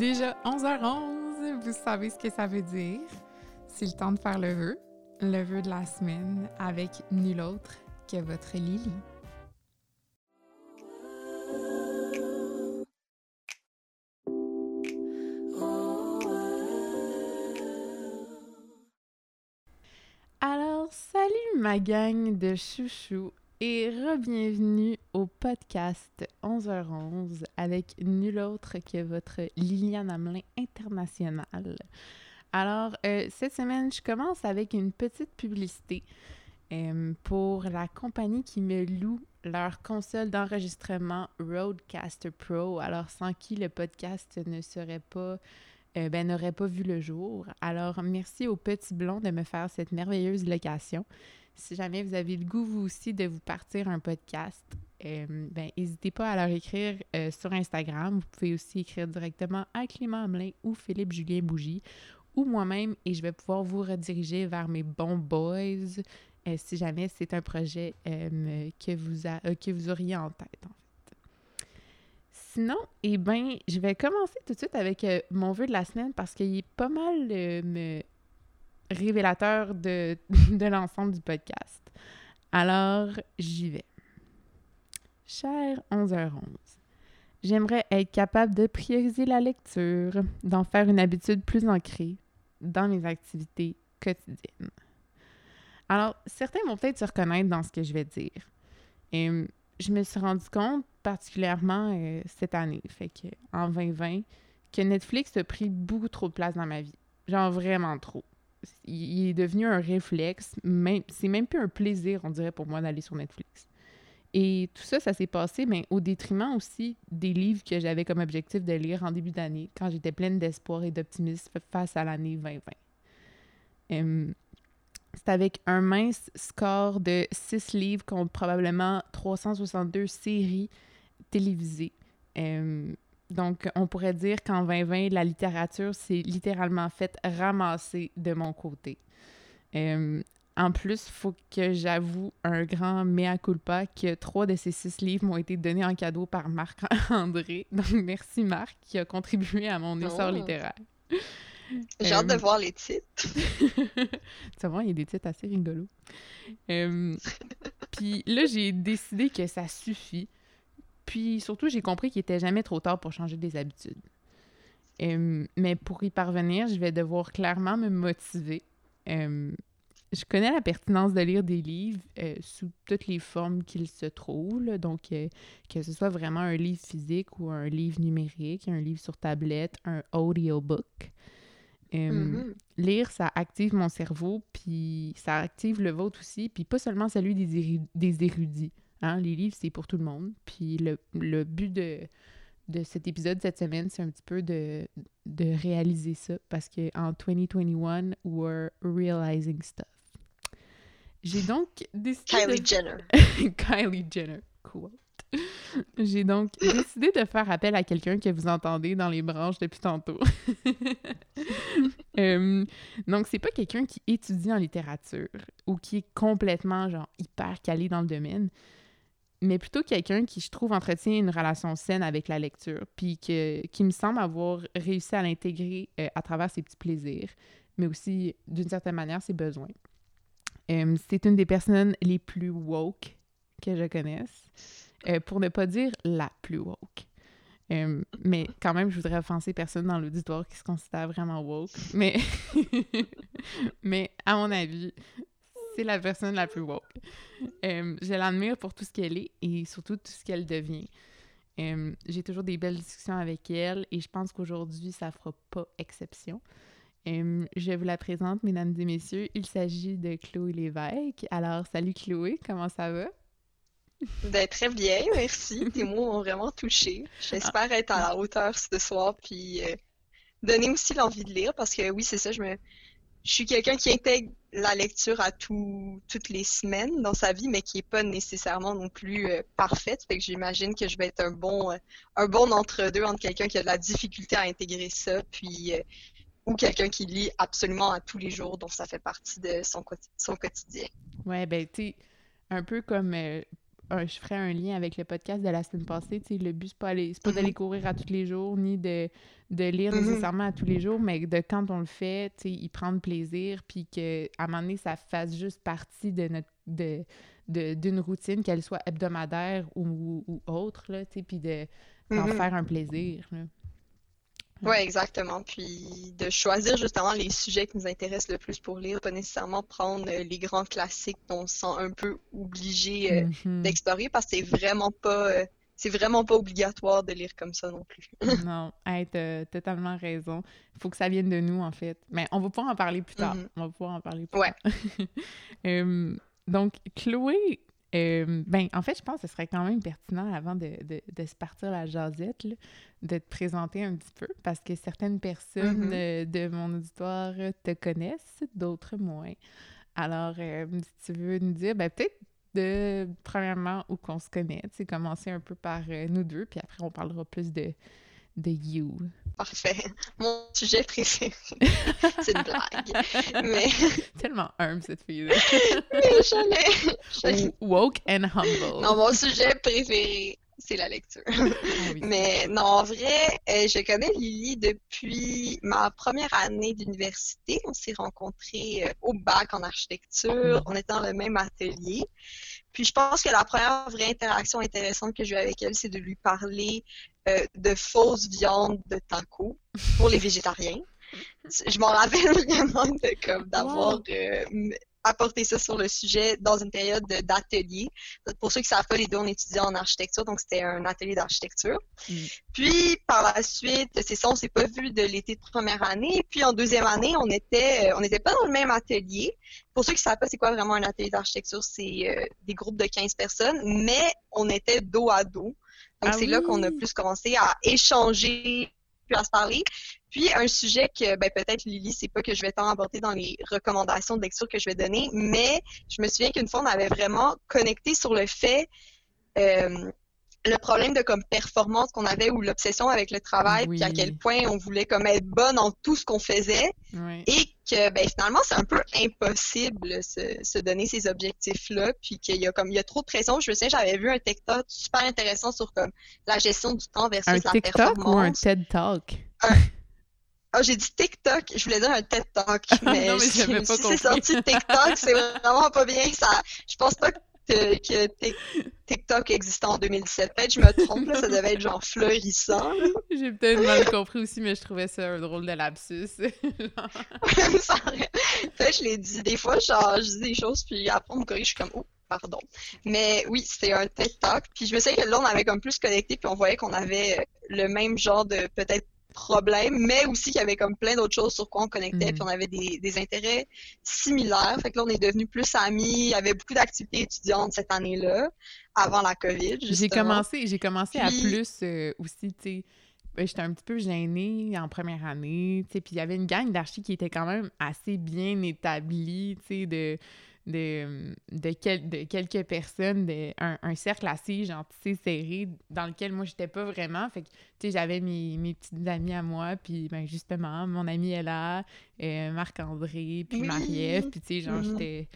Déjà 11h11, vous savez ce que ça veut dire. C'est le temps de faire le vœu, le vœu de la semaine avec nul autre que votre Lily. Alors, salut ma gang de chouchous et re-bienvenue au podcast 11h11 avec nul autre que votre Liliane Hamelin internationale. Alors, euh, cette semaine, je commence avec une petite publicité euh, pour la compagnie qui me loue leur console d'enregistrement Roadcaster Pro, alors sans qui le podcast ne serait pas euh, ben, n'aurait pas vu le jour. Alors, merci au Petit Blond de me faire cette merveilleuse location. Si jamais vous avez le goût, vous aussi, de vous partir un podcast, euh, ben, n'hésitez pas à leur écrire euh, sur Instagram. Vous pouvez aussi écrire directement à Clément Hamelin ou Philippe Julien Bougie ou moi-même et je vais pouvoir vous rediriger vers mes bons boys euh, si jamais c'est un projet que, vous que vous auriez en tête. Sinon, eh bien, je vais commencer tout de suite avec mon vœu de la semaine parce qu'il est pas mal révélateur de, de l'ensemble du podcast. Alors, j'y vais. Cher 11h11, j'aimerais être capable de prioriser la lecture, d'en faire une habitude plus ancrée dans mes activités quotidiennes. Alors, certains vont peut-être se reconnaître dans ce que je vais dire. Et je me suis rendu compte, particulièrement euh, cette année, en 2020, que Netflix a pris beaucoup trop de place dans ma vie. Genre vraiment trop il est devenu un réflexe. C'est même plus un plaisir, on dirait, pour moi d'aller sur Netflix. Et tout ça, ça s'est passé, mais au détriment aussi des livres que j'avais comme objectif de lire en début d'année, quand j'étais pleine d'espoir et d'optimisme face à l'année 2020. c'est avec un mince score de 6 livres contre probablement 362 séries télévisées. Donc, on pourrait dire qu'en 2020, la littérature s'est littéralement faite ramasser de mon côté. Euh, en plus, il faut que j'avoue un grand mea culpa que trois de ces six livres m'ont été donnés en cadeau par Marc-André. Donc, merci Marc qui a contribué à mon essor oh. littéraire. J'ai hâte de euh, voir les titres. tu vas il y a des titres assez rigolos. Euh, puis là, j'ai décidé que ça suffit puis surtout, j'ai compris qu'il était jamais trop tard pour changer des habitudes. Euh, mais pour y parvenir, je vais devoir clairement me motiver. Euh, je connais la pertinence de lire des livres euh, sous toutes les formes qu'ils se trouvent. donc, que ce soit vraiment un livre physique ou un livre numérique, un livre sur tablette, un audiobook. Mm-hmm. Lire, ça active mon cerveau, puis ça active le vôtre aussi, puis pas seulement celui des érudits. Hein, les livres, c'est pour tout le monde. Puis le, le but de, de cet épisode cette semaine, c'est un petit peu de, de réaliser ça parce qu'en 2021, we're realizing stuff. J'ai donc décidé. Kylie Jenner. Kylie Jenner, quote. J'ai donc décidé de faire appel à quelqu'un que vous entendez dans les branches depuis tantôt. euh, donc, c'est pas quelqu'un qui étudie en littérature ou qui est complètement, genre, hyper calé dans le domaine mais plutôt quelqu'un qui, je trouve, entretient une relation saine avec la lecture, puis que, qui me semble avoir réussi à l'intégrer euh, à travers ses petits plaisirs, mais aussi, d'une certaine manière, ses besoins. C'est une des personnes les plus woke que je connaisse, euh, pour ne pas dire la plus woke. mais quand même, je voudrais offenser personne dans l'auditoire qui se considère vraiment woke. Mais, mais à mon avis, c'est la personne la plus woke. Euh, je l'admire pour tout ce qu'elle est et surtout tout ce qu'elle devient. Euh, j'ai toujours des belles discussions avec elle et je pense qu'aujourd'hui, ça fera pas exception. Euh, je vous la présente, mesdames et messieurs. Il s'agit de Chloé Lévesque. Alors, salut Chloé, comment ça va? Ben, très bien, merci. Tes mots m'ont vraiment touché. J'espère être à la hauteur ce soir, puis donner aussi l'envie de lire, parce que oui, c'est ça, je me, je suis quelqu'un qui intègre la lecture à tout, toutes les semaines dans sa vie, mais qui n'est pas nécessairement non plus euh, parfaite. Fait que j'imagine que je vais être un bon, euh, un bon entre-deux entre quelqu'un qui a de la difficulté à intégrer ça, puis euh, ou quelqu'un qui lit absolument à tous les jours, dont ça fait partie de son, son quotidien. Ouais, ben tu un peu comme je ferai un lien avec le podcast de la semaine passée. Le but, c'est pas, pas d'aller courir à tous les jours, ni de, de lire Mhm. nécessairement à tous les jours, mais de quand on le fait, y prendre plaisir, puis qu'à un moment donné, ça fasse juste partie de notre de de- d'une routine, qu'elle soit hebdomadaire ou, ou autre, tu sais, puis de, d'en Mhm. faire un plaisir. là. Ouais, exactement. Puis de choisir justement les sujets qui nous intéressent le plus pour lire, pas nécessairement prendre euh, les grands classiques qu'on se sent un peu obligé euh, Mhm. d'explorer parce que c'est vraiment pas euh, c'est vraiment pas obligatoire de lire comme ça non plus. Non, hey, t'as totalement raison. Il faut que ça vienne de nous, en fait. Mais on va pouvoir en parler plus tard. Mhm. On va pouvoir en parler plus Ouais. tard. Euh, donc, Chloé, euh, ben, en fait, je pense que ce serait quand même pertinent avant de, de, de se partir la jasette, là, de te présenter un petit peu, parce que certaines personnes Mhm. euh, de mon auditoire te connaissent, d'autres moins. Alors, euh, si tu veux nous dire, ben, peut-être de, premièrement, où qu'on se connaît, tu sais, commencer un peu par euh, nous deux, puis après, on parlera plus de, de you. Parfait. Mon sujet préféré. C'est une blague. Mais, Tellement humble, cette fille-là. mais Woke and humble. Non, mon sujet préféré, c'est la lecture. Ah oui. Mais non, en vrai, euh, je connais Lily depuis ma première année d'université. On s'est rencontrés euh, au bac en architecture. On était dans le même atelier. Puis je pense que la première vraie interaction intéressante que j'ai eue avec elle, c'est de lui parler euh, de fausses viandes de taco pour les végétariens. Je m'en rappelle vraiment d'avoir Wow. euh, apporté ça sur le sujet dans une période de- d'atelier. Pour ceux qui ne savent pas, les deux, on étudiait en architecture, donc c'était un atelier d'architecture. Mm. Puis, par la suite, c'est ça, on s'est pas vu de l'été de première année. Puis, en deuxième année, on était, euh, on n'était pas dans le même atelier. Pour ceux qui savent pas c'est quoi vraiment un atelier d'architecture, c'est euh, des groupes de 15 personnes, mais on était dos à dos. Donc, Ah c'est là qu'on a plus commencé à échanger, puis à se parler. Puis, un sujet que, ben, peut-être, Lily, c'est pas que je vais tant aborder dans les recommandations de lecture que je vais donner, mais je me souviens qu'une fois, on avait vraiment connecté sur le fait, euh, le problème de comme performance qu'on avait ou l'obsession avec le travail, puis à quel point on voulait comme être bonne en tout ce qu'on faisait et que ben finalement c'est un peu impossible se, se donner ces objectifs-là, puis qu'il y a comme il y a trop de pression. Je me souviens, j'avais vu un TikTok super intéressant sur comme la gestion du temps versus Un la TikTok ou un performance. TED Talk? Ah, j'ai dit TikTok, je voulais dire un TED Talk, mais, Non, mais si- c'est sorti de TikTok, c'est vraiment pas bien. Ça, je pense pas que, que Tik- TikTok existait en 2017. Peut-être que je me trompe, là, ça devait être genre florissant. là. J'ai peut-être mal compris aussi, mais je trouvais ça un drôle de lapsus. Ça que je l'ai dit des fois, genre, je dis des choses, puis après on me corrige, je suis comme, oh, pardon. Mais oui, c'était un TED Talk. Puis je me souviens que là, on avait comme plus connecté, puis on voyait qu'on avait le même genre de peut-être problème, mais aussi qu'il y avait comme plein d'autres choses sur quoi on connectait, Mhm. puis on avait des, des intérêts similaires. Fait que là, on est devenus plus amis. Il y avait beaucoup d'activités étudiantes cette année-là, avant la COVID, J'ai commencé, j'ai commencé à plus euh, aussi, tu sais. ben, J'étais un petit peu gênée en première année, tu sais, puis il y avait une gang d'archis qui était quand même assez bien établie, tu sais, de, de, de, quel- de quelques personnes, de, un, un cercle assez, genre, serré, dans lequel moi, j'étais pas vraiment. Fait que, tu sais, j'avais mes, mes petites amies à moi, puis ben, justement, mon amie Ella, euh, Marc-André, puis. Marie-Ève, puis tu sais, genre, Mhm. j'étais...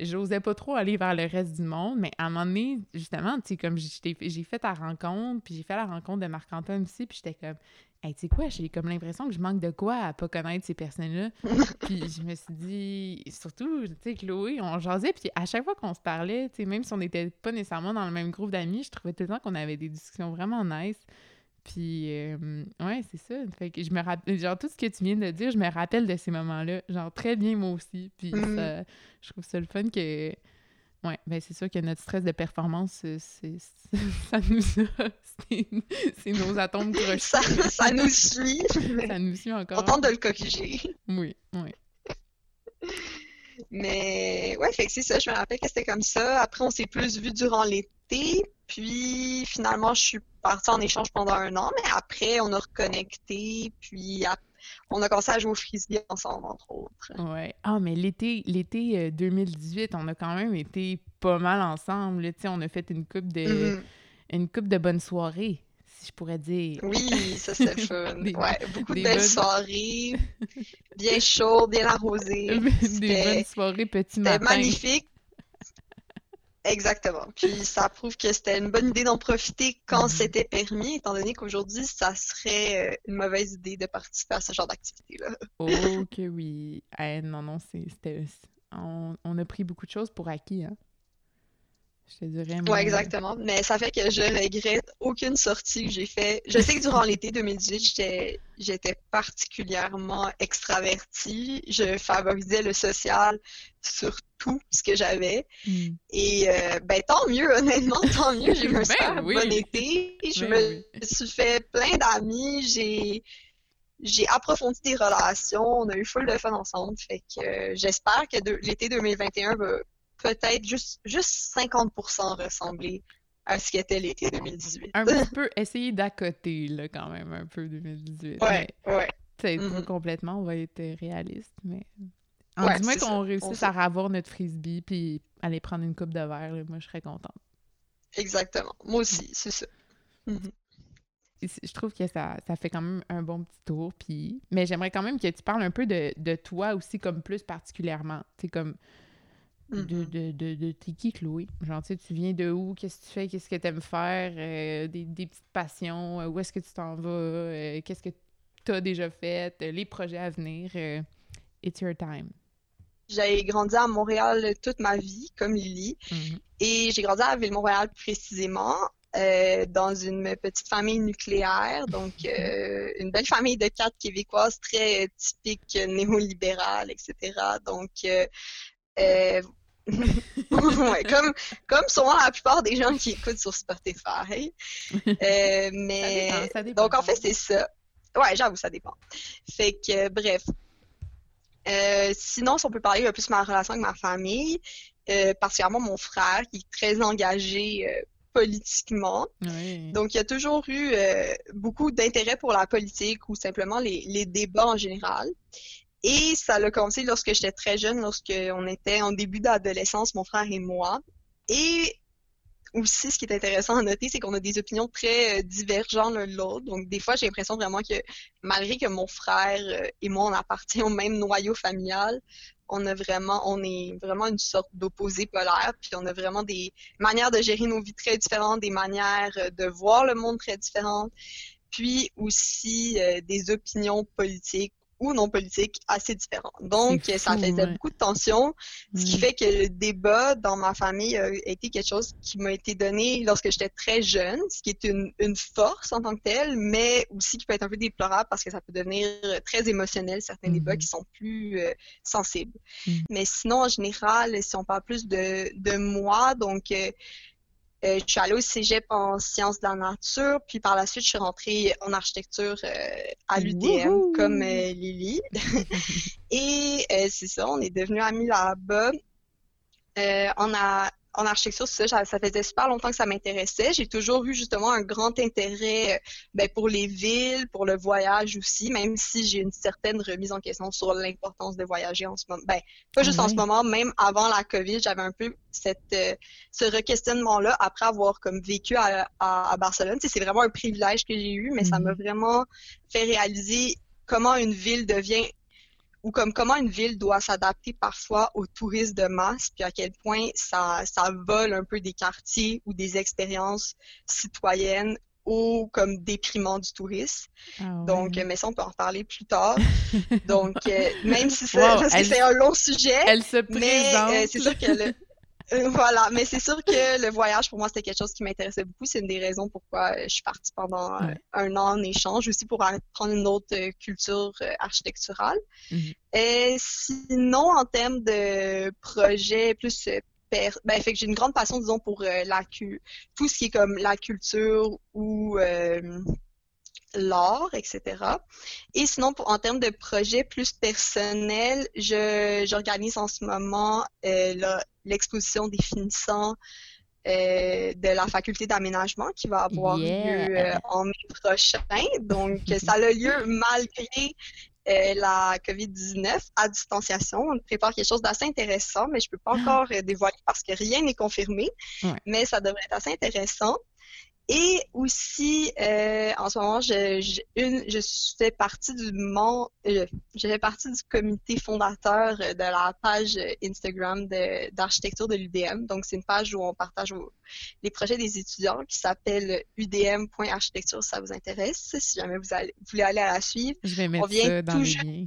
J'osais pas trop aller vers le reste du monde, mais à un moment donné, justement, tu sais, comme j'ai fait ta rencontre, puis j'ai fait la rencontre de Marc-Antoine aussi, puis j'étais comme, hey, tu sais quoi, j'ai comme l'impression que je manque de quoi à pas connaître ces personnes-là. puis je me suis dit, surtout, tu sais, Chloé, on jasait, puis à chaque fois qu'on se parlait, tu sais, même si on n'était pas nécessairement dans le même groupe d'amis, je trouvais tout le temps qu'on avait des discussions vraiment nice. Puis, euh, ouais, c'est ça. Fait que je me rappelle, genre, tout ce que tu viens de dire, je me rappelle de ces moments-là. Genre, très bien, moi aussi. Puis, ça, je trouve ça le fun que. Ouais, ben c'est sûr que notre stress de performance, c'est, c'est- ça nous. C'est, nos atomes crochus. Ça, ça nous suit. Ça nous suit On encore. tente de le corriger. Oui, oui. Mais ouais, fait que c'est ça, je me rappelle que c'était comme ça. Après, on s'est plus vu durant l'été. Puis finalement, je suis partie en échange pendant un an, mais après, on a reconnecté. Puis ap- on a commencé à jouer au frisbee ensemble, entre autres. Ouais. Ah, mais l'été, l'été euh, 2018, on a quand même été pas mal ensemble. là. Tu sais, on a fait une coupe de, Mhm. une coupe de bonnes soirées, si je pourrais dire. Oui, ça c'est fun. Des- Ouais, beaucoup de belles bonnes- soirées, bien chaudes, bien arrosées. des C'était bonnes soirées petit c'était matin. magnifique. Exactement. Puis ça prouve que c'était une bonne idée d'en profiter quand Mhm. c'était permis, étant donné qu'aujourd'hui, ça serait euh, une mauvaise idée de participer à ce genre d'activité-là. Oh que oui. Eh, non, non, c'est- c'était... On, on a pris beaucoup de choses pour acquis, hein. Je te dirais, moi... Ouais, exactement. Mais ça fait que je regrette aucune sortie que j'ai fait. Je sais que durant l'été 2018, j'étais, particulièrement extravertie. Je favorisais le social sur tout ce que j'avais. Hmm. Et euh, ben tant mieux, honnêtement, tant mieux. J'ai eu un Ben super oui. bon été. Je Ben me oui. suis fait plein d'amis. J'ai j'ai approfondi des relations. On a eu full de fun ensemble. Fait que euh, j'espère que l'été 2021 va peut-être juste, juste 50% ressembler à ce qu'était l'été 2018. Un petit peu essayer d'accoter, là, quand même, un peu 2018. Ouais, Mais, ouais. pas Mhm. complètement, on va être réaliste, mais... En Ouais, du moins c'est qu'on réussisse à avoir notre frisbee puis aller prendre une coupe de verre, là, moi, je serais contente. Exactement. Moi aussi, c'est ça. Mhm. C- Je trouve que ça, ça fait quand même un bon petit tour, puis... Mais j'aimerais quand même que tu parles un peu de, de toi aussi, comme plus particulièrement. Tu comme... De, Mhm. de, de, de t'es qui, Chloé? Genre, tu sais, tu viens de où? Qu'est-ce que tu fais? Qu'est-ce que tu aimes faire? Euh, des, des petites passions? euh, où est-ce que tu t'en vas? Euh, qu'est-ce que tu as déjà fait? Les projets à venir? it's your time. J'ai grandi à Montréal toute ma vie, comme Lily. Mhm. Et j'ai grandi à Ville-Montréal précisément, euh, dans une petite famille nucléaire, donc euh, une belle famille de quatre Québécoises très typique néolibérale, etc. Donc, euh, euh, ouais, comme, comme sûrement la plupart des gens qui écoutent sur Spotify. Euh, mais Ça dépend, ça dépend. donc en fait c'est ça. Ouais, j'avoue, ça dépend. Fait que bref. Euh, sinon, si on peut parler un peu de ma relation avec ma famille, euh, particulièrement mon frère qui est très engagé euh, politiquement. Oui. Donc, il y a toujours eu euh, beaucoup d'intérêt pour la politique ou simplement les, les débats en général. Et ça a commencé lorsque j'étais très jeune, lorsqu'on était en début d'adolescence, mon frère et moi. Et aussi, ce qui est intéressant à noter, c'est qu'on a des opinions très euh, divergentes l'un de l'autre. Donc, des fois, j'ai l'impression vraiment que malgré que mon frère euh, et moi, on appartient au même noyau familial, on a vraiment, on est vraiment une sorte d'opposé polaire, puis on a vraiment des manières de gérer nos vies très différentes, des manières euh, de voir le monde très différentes, puis aussi des opinions politiques ou non politiques assez différentes. Donc, ça faisait ouais. beaucoup de tensions, ce qui Mm. fait que le débat dans ma famille a été quelque chose qui m'a été donné lorsque j'étais très jeune, ce qui est une, une force en tant que telle, mais aussi qui peut être un peu déplorable parce que ça peut devenir très émotionnel, certains débats Mhm. qui sont plus euh, sensibles. Mhm. Mais sinon, en général, si on parle plus de, de moi, donc euh, je suis allée au cégep en sciences de la nature, puis par la suite, je suis rentrée en architecture euh, à l'UDM, Wouhou! comme euh, Lily. Et euh, c'est ça, on est devenus amis là-bas. Euh, on a, en architecture, ça, ça faisait super longtemps que ça m'intéressait. J'ai toujours eu justement un grand intérêt euh, ben, pour les villes, pour le voyage aussi, même si j'ai une certaine remise en question sur l'importance de voyager en ce moment. Ben, pas juste en ce moment, même avant la COVID, j'avais un peu cette, euh, ce re-questionnement-là après avoir comme vécu à, à, à Barcelone. Tu sais, c'est vraiment un privilège que j'ai eu, mais ça Mhm. m'a vraiment fait réaliser comment une ville devient ou comme comment une ville doit s'adapter parfois aux touristes de masse, puis à quel point ça, ça vole un peu des quartiers ou des expériences citoyennes ou comme déprimant du tourisme. Ah Donc, ouais. euh, mais ça, on peut en reparler plus tard. Donc, euh, même si c'est Wow, un long sujet, Elle se mais présente. euh, c'est sûr que le euh, voilà, mais c'est sûr que le voyage pour moi c'était quelque chose qui m'intéressait beaucoup. C'est une des raisons pourquoi euh, je suis partie pendant euh, Ouais. un an en échange, aussi pour apprendre une autre euh, culture architecturale. Mhm. Et sinon, en termes de projets plus ben, fait que j'ai une grande passion, disons, pour la tout ce qui est comme la culture ou euh, l'art, etc. Et sinon, pour, en termes de projets plus personnels, j'organise en ce moment euh, l'exposition des finissants euh, de la faculté d'aménagement qui va avoir Yeah. lieu euh, en mai prochain. Donc, ça a lieu malgré euh, la COVID-19 à distanciation. On prépare quelque chose d'assez intéressant, mais je peux pas encore euh, dévoiler parce que rien n'est confirmé. Ouais. Mais ça devrait être assez intéressant. Et aussi, euh, en ce moment, je, je, une, je fais partie du monde, euh, je fais partie du comité fondateur de la page Instagram d'architecture de, l'UDM. Donc, c'est une page où on partage les projets des étudiants qui s'appelle udm.architecture si ça vous intéresse. Si jamais vous, allez, voulez aller à la suivre. Je vais mettre ça dans les liens.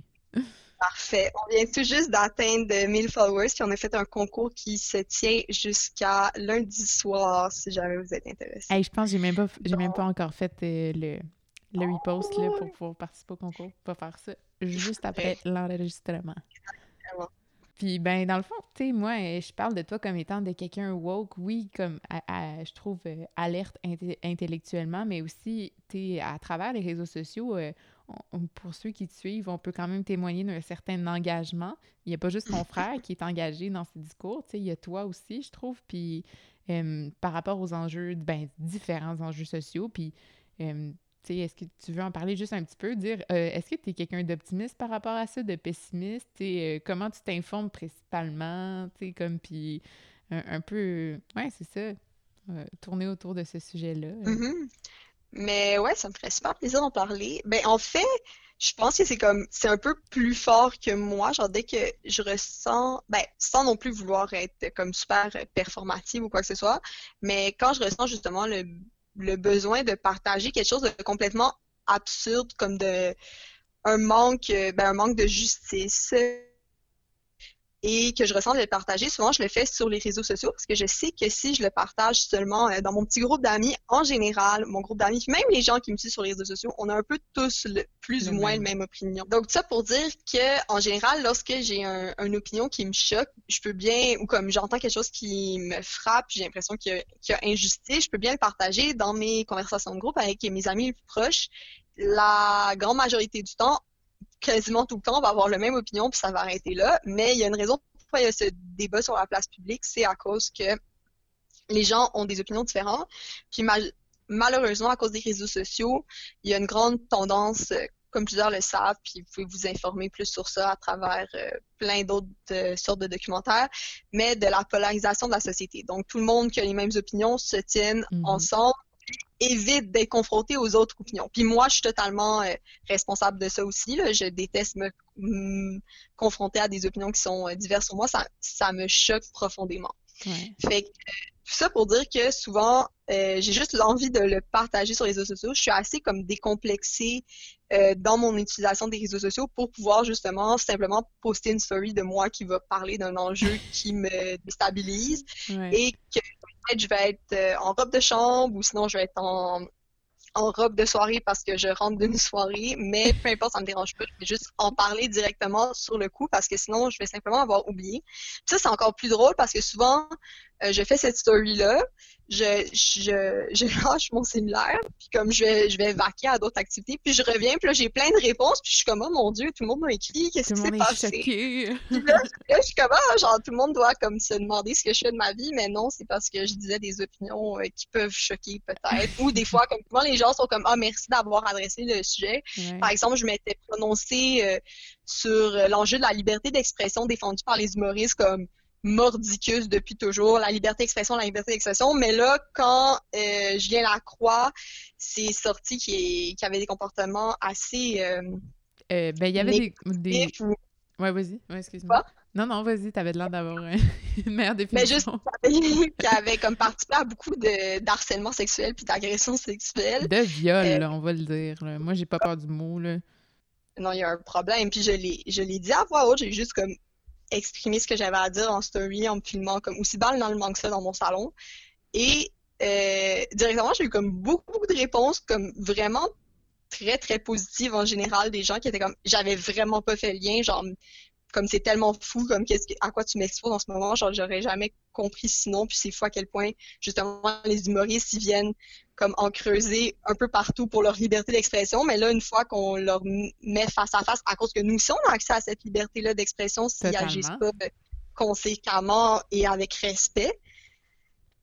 Parfait. On vient tout juste d'atteindre 1000 followers, puis on a fait un concours qui se tient jusqu'à lundi soir, si jamais vous êtes intéressé. Hey, je pense que j'ai même pas, j'ai même pas encore fait euh, le, le repost là, pour pouvoir participer au concours. Pas faire ça juste après l'enregistrement. Puis, ben, dans le fond, tu sais, moi, euh, je parle de toi comme étant de quelqu'un woke, oui, comme, je trouve, euh, alerte intellectuellement, mais aussi, tu sais, à travers les réseaux sociaux, pour ceux qui te suivent, on peut quand même témoigner d'un certain engagement. Il n'y a pas juste ton frère qui est engagé dans ces discours, tu sais, il y a toi aussi, je trouve, puis par rapport aux enjeux, ben, différents enjeux sociaux, puis, tu sais, est-ce que tu veux en parler juste un petit peu, dire, euh, est-ce que tu es quelqu'un d'optimiste par rapport à ça, de pessimiste, et euh, comment tu t'informes principalement, tu sais, comme, puis un, peu, ouais, c'est ça, euh, tourner autour de ce sujet-là. Mm-hmm. Mais ouais, ça me ferait super plaisir d'en parler. Ben, en fait, je pense que c'est comme, c'est un peu plus fort que moi. Genre, dès que je ressens, ben, sans non plus vouloir être comme super performative ou quoi que ce soit, mais quand je ressens justement le, le besoin de partager quelque chose de complètement absurde, comme de, un manque, ben, un manque de justice, et que je ressens de le partager, souvent je le fais sur les réseaux sociaux parce que je sais que si je le partage seulement euh, dans mon petit groupe d'amis, en général, mon groupe d'amis, même les gens qui me suivent sur les réseaux sociaux, on a un peu tous le, plus ou moins la même opinion. Donc ça pour dire que en général, lorsque j'ai un, une opinion qui me choque, je peux bien, ou comme j'entends quelque chose qui me frappe, j'ai l'impression qu'il y, y, a injustice, je peux bien le partager dans mes conversations de groupe avec mes amis les plus proches. La grande majorité du temps, quasiment tout le temps, on va avoir la même opinion, puis ça va arrêter là. Mais il y a une raison pourquoi il y a ce débat sur la place publique, c'est à cause que les gens ont des opinions différentes. Puis malheureusement, à cause des réseaux sociaux, il y a une grande tendance, euh, comme plusieurs le savent, puis vous pouvez vous informer plus sur ça à travers euh, plein d'autres euh, sortes de documentaires, mais de la polarisation de la société. Donc, tout le monde qui a les mêmes opinions se tiennent mm-hmm. ensemble évite d'être confronté aux autres opinions. Puis moi, je suis totalement euh, responsable de ça aussi. Je déteste me, confronter à des opinions qui sont euh, diverses sur moi. Ça, ça me choque profondément. Fait que, tout ça pour dire que souvent, euh, j'ai juste l'envie de le partager sur les réseaux sociaux. Je suis assez comme décomplexée dans mon utilisation des réseaux sociaux pour pouvoir justement simplement poster une story de moi qui va parler d'un enjeu qui me déstabilise et que je vais être euh, en robe de chambre ou sinon je vais être en, en robe de soirée parce que je rentre d'une soirée, mais peu importe, ça me dérange pas. Je vais juste en parler directement sur le coup parce que sinon, je vais simplement avoir oublié. Puis ça, c'est encore plus drôle parce que souvent, euh, je fais cette story-là, je, je, je lâche mon cellulaire, puis comme je vais, je vais vaquer à d'autres activités, puis je reviens, puis là, j'ai plein de réponses, puis je suis comme, oh mon Dieu, tout le monde m'a écrit, qu'est-ce qui s'est passé? Puis là, là, je suis comme, ah, genre, tout le monde doit comme se demander ce que je fais de ma vie, mais non, c'est parce que je disais des opinions euh, qui peuvent choquer peut-être, ou des fois, comme souvent, les gens sont comme, ah, merci d'avoir adressé le sujet. Par exemple, je m'étais prononcée euh, sur l'enjeu de la liberté d'expression défendue par les humoristes, comme, mordicus depuis toujours, la liberté d'expression, la liberté d'expression. Mais là, quand euh, Julien Lacroix s'est sorti qui, qui avait des comportements assez. Euh, euh, ben, il y avait des. des... Ouais, vas-y. Ouais, excuse-moi. Non, non, vas-y, t'avais l'air d'avoir une meilleure définition. Mais juste qui avait comme participé à beaucoup de d'harcèlement sexuel puis d'agression sexuelle. De viol, on va le dire. Moi, j'ai pas peur du mot, là. Non, il y a un problème. Puis je l'ai, je l'ai dit à voix haute, j'ai juste comme exprimer ce que j'avais à dire en story, en me filmant comme aussi balle dans le ça dans mon salon. Et euh, directement, j'ai eu comme beaucoup, beaucoup de réponses, comme vraiment très, très positives en général, des gens qui étaient comme, j'avais vraiment pas fait le lien, genre, comme c'est tellement fou, comme qu'est-ce que, à quoi tu m'exposes en ce moment, genre, j'aurais jamais compris sinon, puis c'est fou à quel point, justement, les humoristes, ils viennent comme en creuser un peu partout pour leur liberté d'expression, mais là, une fois qu'on leur met face à face, à cause que nous aussi, on a accès à cette liberté-là d'expression s'ils n'agissent pas conséquemment et avec respect.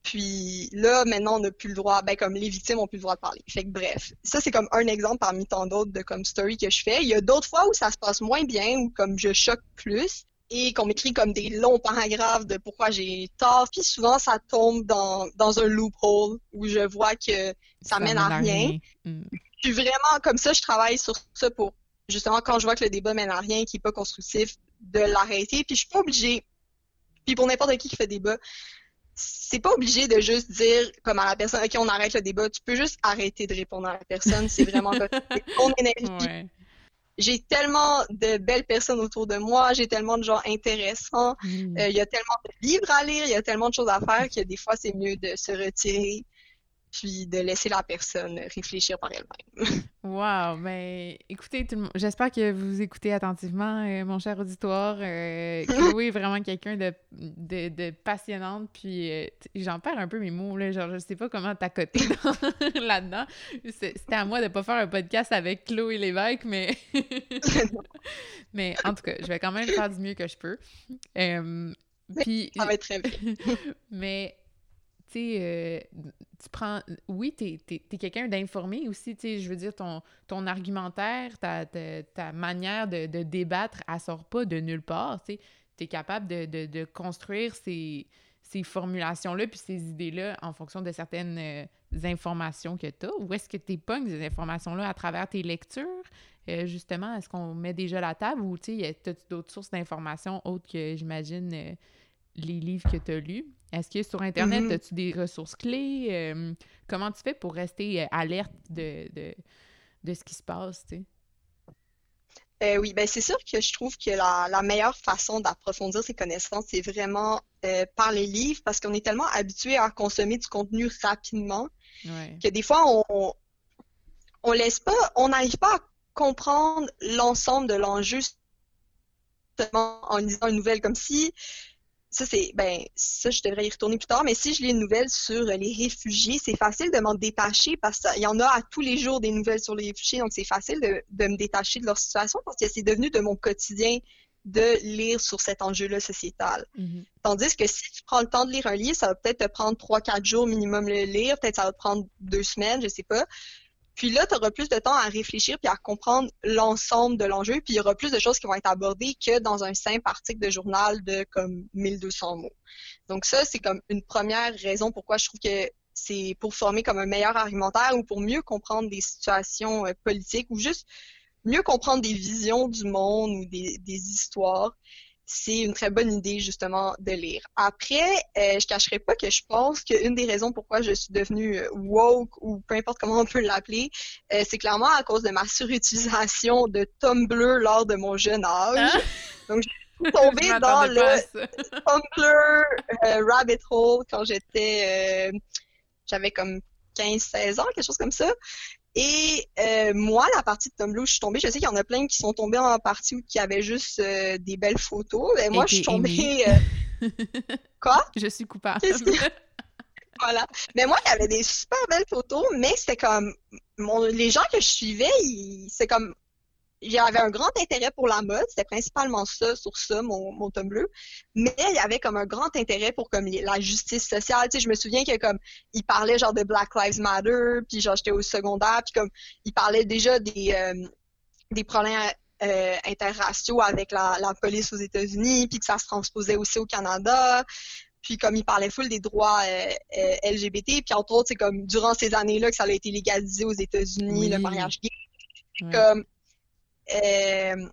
Puis là, maintenant, on n'a plus le droit, ben comme les victimes n'ont plus le droit de parler. Fait que bref, ça c'est comme un exemple parmi tant d'autres de comme story que je fais. Il y a d'autres fois où ça se passe moins bien, ou comme je choque plus. et qu'on m'écrit comme des longs paragraphes de pourquoi j'ai tort. Puis souvent, ça tombe dans, dans un loophole où je vois que ça, mène à rien. Mm. Puis vraiment, comme ça, je travaille sur ça pour, justement, quand je vois que le débat mène à rien, qui n'est pas constructif, de l'arrêter. Puis je suis pas obligée, puis pour n'importe qui qui fait débat, c'est pas obligé de juste dire comme à la personne, OK, on arrête le débat. Tu peux juste arrêter de répondre à la personne. C'est vraiment ton énergie j'ai tellement de belles personnes autour de moi, j'ai tellement de gens intéressants, mm. euh, il y a tellement de livres à lire, il y a tellement de choses à faire que des fois, c'est mieux de se retirer puis de laisser la personne réfléchir par elle-même. wow! Mais écoutez, tout le monde, j'espère que vous écoutez attentivement, euh, mon cher auditoire. Euh, Chloé est vraiment quelqu'un de, de, de, passionnante, puis euh, j'en perds un peu mes mots, là, genre je sais pas comment t'accoter là-dedans. C'était à moi de pas faire un podcast avec Chloé Lévesque, mais... mais en tout cas, je vais quand même faire du mieux que je peux. puis... Ça va être très bien. mais euh, tu prends. Oui, tu es, quelqu'un d'informé aussi, je veux dire, ton, ton argumentaire, ta, ta, manière de, de, débattre, elle sort pas de nulle part, tu es capable de, de, de construire ces, ces formulations-là puis ces idées-là en fonction de certaines euh, informations que tu as? Ou est-ce que tu pognes ces informations-là à travers tes lectures? Euh, justement, est-ce qu'on met déjà la table ou tu as d'autres sources d'informations autres que, j'imagine, les livres que tu as lus? Est-ce que sur Internet, mm-hmm. as-tu des ressources clés? Euh, comment tu fais pour rester euh, alerte de, de, ce qui se passe, tu sais? Euh, oui, ben c'est sûr que je trouve que la, meilleure façon d'approfondir ses connaissances, c'est vraiment par les livres, parce qu'on est tellement habitué à consommer du contenu rapidement que des fois, on, on laisse pas, on n'arrive pas à comprendre l'ensemble de l'enjeu en lisant une nouvelle, comme si ça, c'est, ben, ça, je devrais y retourner plus tard, mais si je lis une nouvelle sur les réfugiés, c'est facile de m'en détacher parce qu'il y en a à tous les jours des nouvelles sur les réfugiés, donc c'est facile de, me détacher de leur situation parce que c'est devenu de mon quotidien de lire sur cet enjeu-là sociétal. Mm-hmm. Tandis que si tu prends le temps de lire un livre, ça va peut-être te prendre trois, quatre jours minimum le lire, peut-être ça va te prendre deux semaines, je sais pas. Puis là, tu auras plus de temps à réfléchir puis à comprendre l'ensemble de l'enjeu, puis il y aura plus de choses qui vont être abordées que dans un simple article de journal de comme 1200 mots. Donc ça, c'est comme une première raison pourquoi je trouve que c'est pour former comme un meilleur argumentaire ou pour mieux comprendre des situations euh, politiques ou juste mieux comprendre des visions du monde ou des, des histoires c'est une très bonne idée justement de lire. Après, euh, je cacherai pas que je pense qu'une des raisons pourquoi je suis devenue euh, woke ou peu importe comment on peut l'appeler, euh, c'est clairement à cause de ma surutilisation de Tumblr lors de mon jeune âge. Hein? Donc, je suis tombée dans le Tumblr rabbit hole quand j'étais, j'avais comme 15-16 ans, quelque chose comme ça. Et euh, moi, la partie de Tumblr où je suis tombée, je sais qu'il y en a plein qui sont tombés en partie où il y avait juste euh, des belles photos. Et moi, je suis tombée. Euh, quoi? Je suis coupable. voilà. Mais moi, il y avait des super belles photos, mais c'était comme. Les gens que je suivais, c'est comme j'avais un grand intérêt pour la mode, c'était principalement ça, sur ça, mon, mon Tumblr. Mais il y avait comme un grand intérêt pour comme la justice sociale. Tu sais, je me souviens que comme il parlait genre de Black Lives Matter, puis genre j'étais au secondaire, puis comme il parlait déjà des euh, des problèmes euh, interraciaux avec la, la police aux États-Unis, puis que ça se transposait aussi au Canada. Puis comme il parlait full des droits euh, euh LGBT, puis entre autres, c'est comme durant ces années-là que ça a été légalisé aux États-Unis, le mariage gay. Comme euh,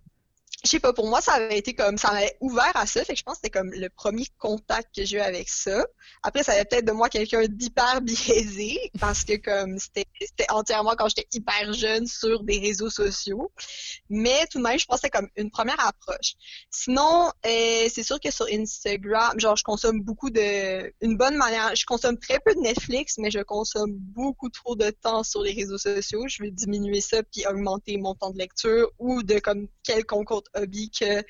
je sais pas, pour moi, ça avait été comme, ça m'avait ouvert à ça, fait que je pense que c'était comme le premier contact que j'ai eu avec ça. Après, ça avait peut-être de moi quelqu'un d'hyper biaisé, parce que comme, c'était entièrement quand j'étais hyper jeune sur des réseaux sociaux. Mais tout de même, je pense que c'était comme une première approche. Sinon, euh, c'est sûr que sur Instagram, genre, je consomme beaucoup de, une bonne manière, je consomme très peu de Netflix, mais je consomme beaucoup trop de temps sur les réseaux sociaux. Je vais diminuer ça puis augmenter mon temps de lecture ou de comme quelconque autre hobby que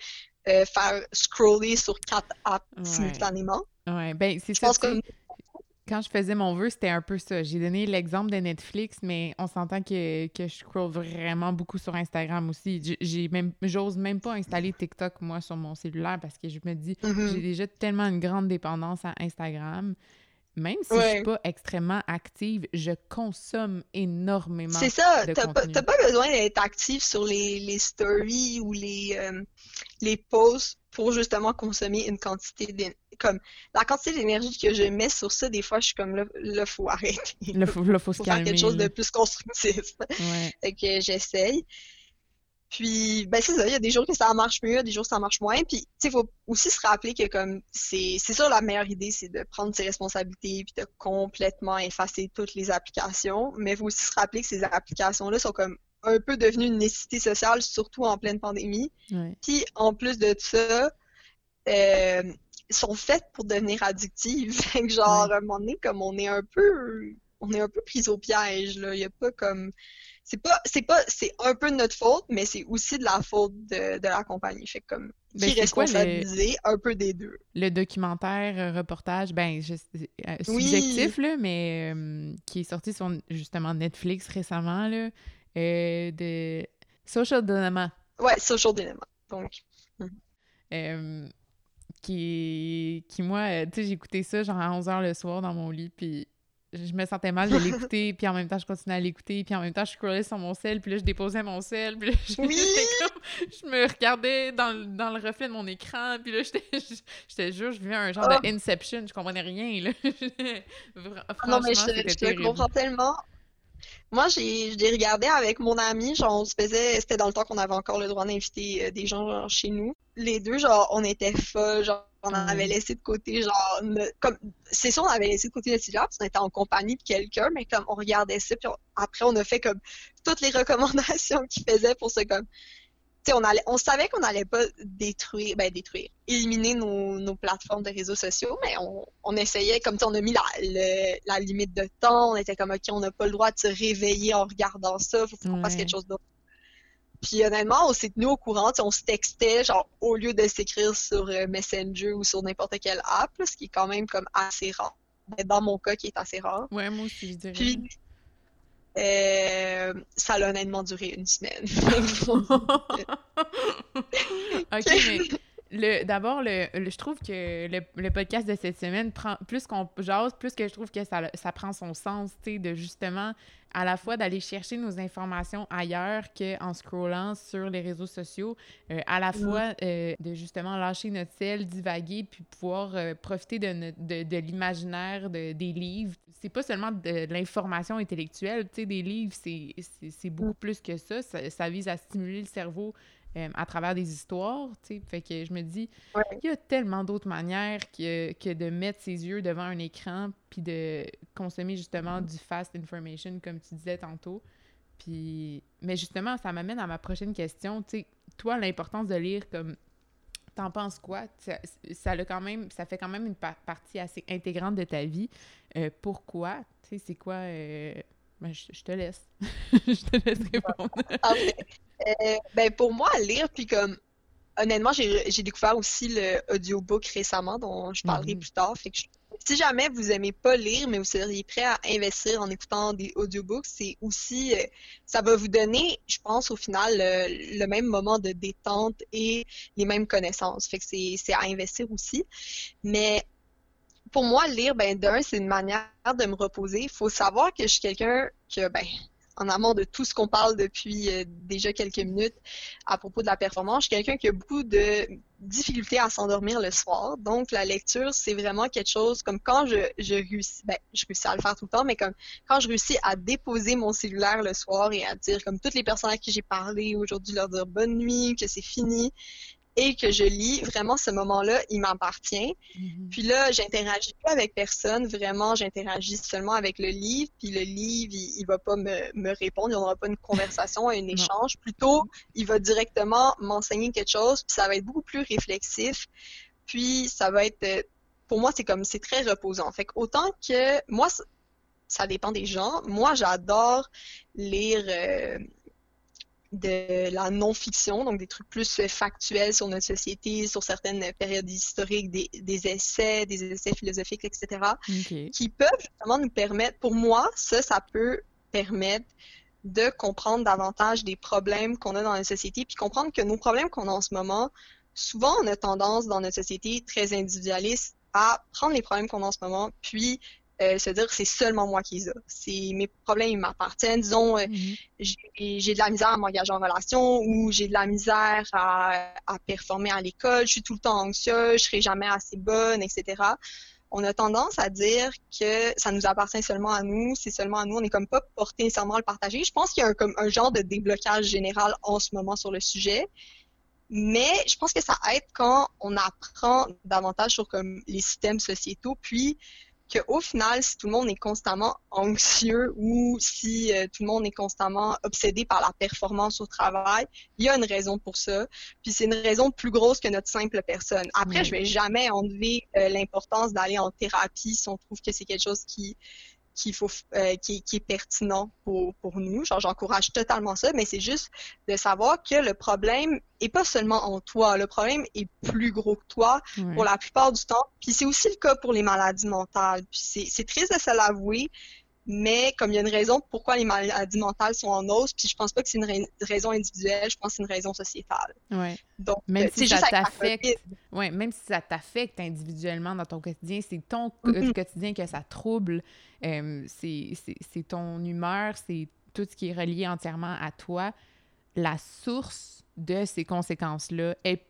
euh, faire scroller sur quatre apps simultanément. Ouais, ben c'est ça. Que... Quand je faisais mon vœu, c'était un peu ça. J'ai donné l'exemple de Netflix, mais on s'entend que, que je scroll vraiment beaucoup sur Instagram aussi. J'ai même, j'ose même pas installer TikTok, moi, sur mon cellulaire parce que je me dis, mm-hmm. j'ai déjà tellement une grande dépendance à Instagram. Même si je suis pas extrêmement active, je consomme énormément. C'est ça, t'as pas, pas, besoin d'être active sur les, les stories ou les, euh, les posts pour justement consommer une quantité d'énergie. Comme la quantité d'énergie que je mets sur ça, des fois, je suis comme là, il faut arrêter. Là, faut, faut, faut faire quelque chose de plus constructif. Ouais. fait que j'essaye. Puis, ben c'est ça, il y a des jours que ça marche mieux, des jours que ça marche moins. Puis, tu sais, il faut aussi se rappeler que comme c'est c'est ça la meilleure idée, c'est de prendre ses responsabilités puis de complètement effacer toutes les applications. Mais il faut aussi se rappeler que ces applications-là sont comme un peu devenues une nécessité sociale, surtout en pleine pandémie. Puis, en plus de ça, euh, sont faites pour devenir addictives. Fait que genre, à un moment donné, comme on est un peu on est un peu pris au piège, là. Il n'y a pas comme c'est pas c'est pas c'est un peu de notre faute mais c'est aussi de la faute de, de la compagnie. Fait comme ben, qui responsabiliser un peu des deux. le documentaire euh, reportage ben euh, subjectif là mais euh, qui est sorti sur justement Netflix récemment là de Social Dilemma. Ouais Social Dilemma. Donc hmm. qui qui moi tu sais j'ai écouté ça genre à 11h le soir dans mon lit puis je me sentais mal de l'écouter, puis en même temps, je continuais à l'écoutais, puis en même temps, je scrollais sur mon sel, puis là, je déposais mon sel, puis là, je, oui! je me regardais dans, dans, le reflet de mon écran, puis là, je te jure, je vivais un genre de ah! Inception, je comprenais rien, là. Franchement, non, mais je, je te comprends tellement. Moi, j'ai regardé avec mon ami, genre, on se faisait, c'était dans le temps qu'on avait encore le droit d'inviter euh, des gens chez nous. Les deux, genre, on était folles, genre, on en avait laissé de côté, genre, comme, c'est sûr, on avait laissé de côté le cigare, parce qu'on était en compagnie de quelqu'un, mais comme, on regardait ça, puis après, on a fait comme toutes les recommandations qu'il faisait pour ce, comme, on, allait, on savait qu'on n'allait pas détruire, ben détruire, éliminer nos, nos, plateformes de réseaux sociaux, mais on, on essayait, comme on a mis la, la, limite de temps, on était comme, OK, on n'a pas le droit de se réveiller en regardant ça, faut qu'on fasse quelque chose d'autre. Puis honnêtement, on s'est tenu au courant, on se textait, genre, au lieu de s'écrire sur euh, Messenger ou sur n'importe quelle app, ce qui est quand même comme assez rare. Dans mon cas, qui est assez rare. Ouais, moi aussi, je dirais. Puis, euh, ça a honnêtement duré une semaine. ok, mais d'abord, le, je trouve que le, podcast de cette semaine prend plus qu'on jase, plus que je trouve que ça, ça prend son sens, tu sais, de justement à la fois d'aller chercher nos informations ailleurs qu'en scrollant sur les réseaux sociaux, euh, à la fois euh, de justement lâcher notre sel, divaguer, puis pouvoir euh, profiter de, de, de l'imaginaire des livres. C'est pas seulement de, l'information intellectuelle, tu sais, des livres, c'est beaucoup plus que ça. ça. ça. vise à stimuler le cerveau euh, à travers des histoires, tu sais. Fait que je me dis, il y a tellement d'autres manières que, que de mettre ses yeux devant un écran puis de consommer justement du fast information, comme tu disais tantôt. Puis, mais justement, ça m'amène à ma prochaine question. Tu sais, toi, l'importance de lire, comme, t'en penses quoi? Ça, ça, quand même, ça fait quand même une partie assez intégrante de ta vie. Euh, pourquoi? Tu sais, c'est quoi... Euh, ben, je, te laisse. je te laisse répondre. Ah, euh, ben, pour moi, lire, puis comme honnêtement, j'ai découvert aussi le audiobook récemment, dont je parlerai mhm. plus tard. Fait que si jamais vous aimez pas lire, mais vous seriez prêt à investir en écoutant des audiobooks, c'est aussi, euh, ça va vous donner, je pense, au final, le, même moment de détente et les mêmes connaissances. Fait que c'est à investir aussi. Mais pour moi, lire, ben d'un, c'est une manière de me reposer. Il faut savoir que je suis quelqu'un que, ben, en amont de tout ce qu'on parle depuis euh, déjà quelques minutes à propos de la performance, je suis quelqu'un qui a beaucoup de difficultés à s'endormir le soir. Donc, la lecture, c'est vraiment quelque chose comme quand je, réussis, ben, je réussis à le faire tout le temps, mais comme quand je réussis à déposer mon cellulaire le soir et à dire, comme toutes les personnes à qui j'ai parlé aujourd'hui, leur dire bonne nuit, que c'est fini, et que je lis, vraiment ce moment-là, il m'appartient. Mm-hmm. Puis là, j'interagis pas avec personne, vraiment, j'interagis seulement avec le livre, puis le livre, il, il va pas me, me répondre, il n'y aura pas une conversation, un échange. Plutôt, il va directement m'enseigner quelque chose, puis ça va être beaucoup plus réflexif. Puis ça va être, pour moi, c'est comme, c'est très reposant. Fait autant que, moi, ça dépend des gens. Moi, j'adore lire euh, de la non-fiction, donc des trucs plus factuels sur notre société, sur certaines périodes historiques, des, essais, des essais philosophiques, etc., qui peuvent justement nous permettre, pour moi, ça, ça peut permettre de comprendre davantage des problèmes qu'on a dans la société, puis comprendre que nos problèmes qu'on a en ce moment, souvent on a tendance dans notre société très individualiste à prendre les problèmes qu'on a en ce moment, puis euh, se dire c'est seulement moi qui les ai. C'est mes problèmes, ils m'appartiennent. Disons, euh, Mhm. j'ai j'ai de la misère à m'engager en relation ou j'ai de la misère à, à performer à l'école, je suis tout le temps anxieuse, je serai jamais assez bonne, etc. On a tendance à dire que ça nous appartient seulement à nous, c'est seulement à nous, on n'est comme pas porté nécessairement à le partager. Je pense qu'il y a un, comme un genre de déblocage général en ce moment sur le sujet. Mais je pense que ça aide quand on apprend davantage sur comme les systèmes sociétaux, puis qu'au final, si tout le monde est constamment anxieux ou si euh, tout le monde est constamment obsédé par la performance au travail, il y a une raison pour ça. Puis c'est une raison plus grosse que notre simple personne. Après, Oui. je vais jamais enlever euh, l'importance d'aller en thérapie si on trouve que c'est quelque chose qui qu'il faut euh, qui, qui est pertinent pour, pour nous. Genre, j'encourage totalement ça, mais c'est juste de savoir que le problème est pas seulement en toi. Le problème est plus gros que toi Ouais. pour la plupart du temps. Puis c'est aussi le cas pour les maladies mentales. Puis c'est c'est triste de se l'avouer, mais comme il y a une raison pourquoi les maladies mentales sont en hausse, puis je pense pas que c'est une rai- raison individuelle, je pense que c'est une raison sociétale. Ouais. Donc, Même euh, si juste avec la ouais, même si ça t'affecte individuellement dans ton quotidien, c'est ton Mhm. quotidien que ça trouble. Euh, c'est ton humeur, c'est tout ce qui est relié entièrement à toi. La source de ces conséquences-là est,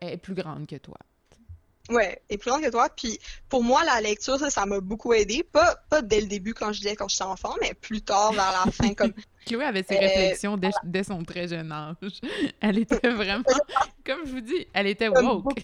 est plus grande que toi. Ouais, et plus grande que toi. Puis pour moi, la lecture, ça, ça m'a beaucoup aidé. Pas, pas dès le début quand je lisais quand j'étais enfant, mais plus tard vers la fin, comme Chloé avait ses Euh, réflexions dès, dès son très jeune âge. Elle était vraiment, comme je vous dis, elle était woke.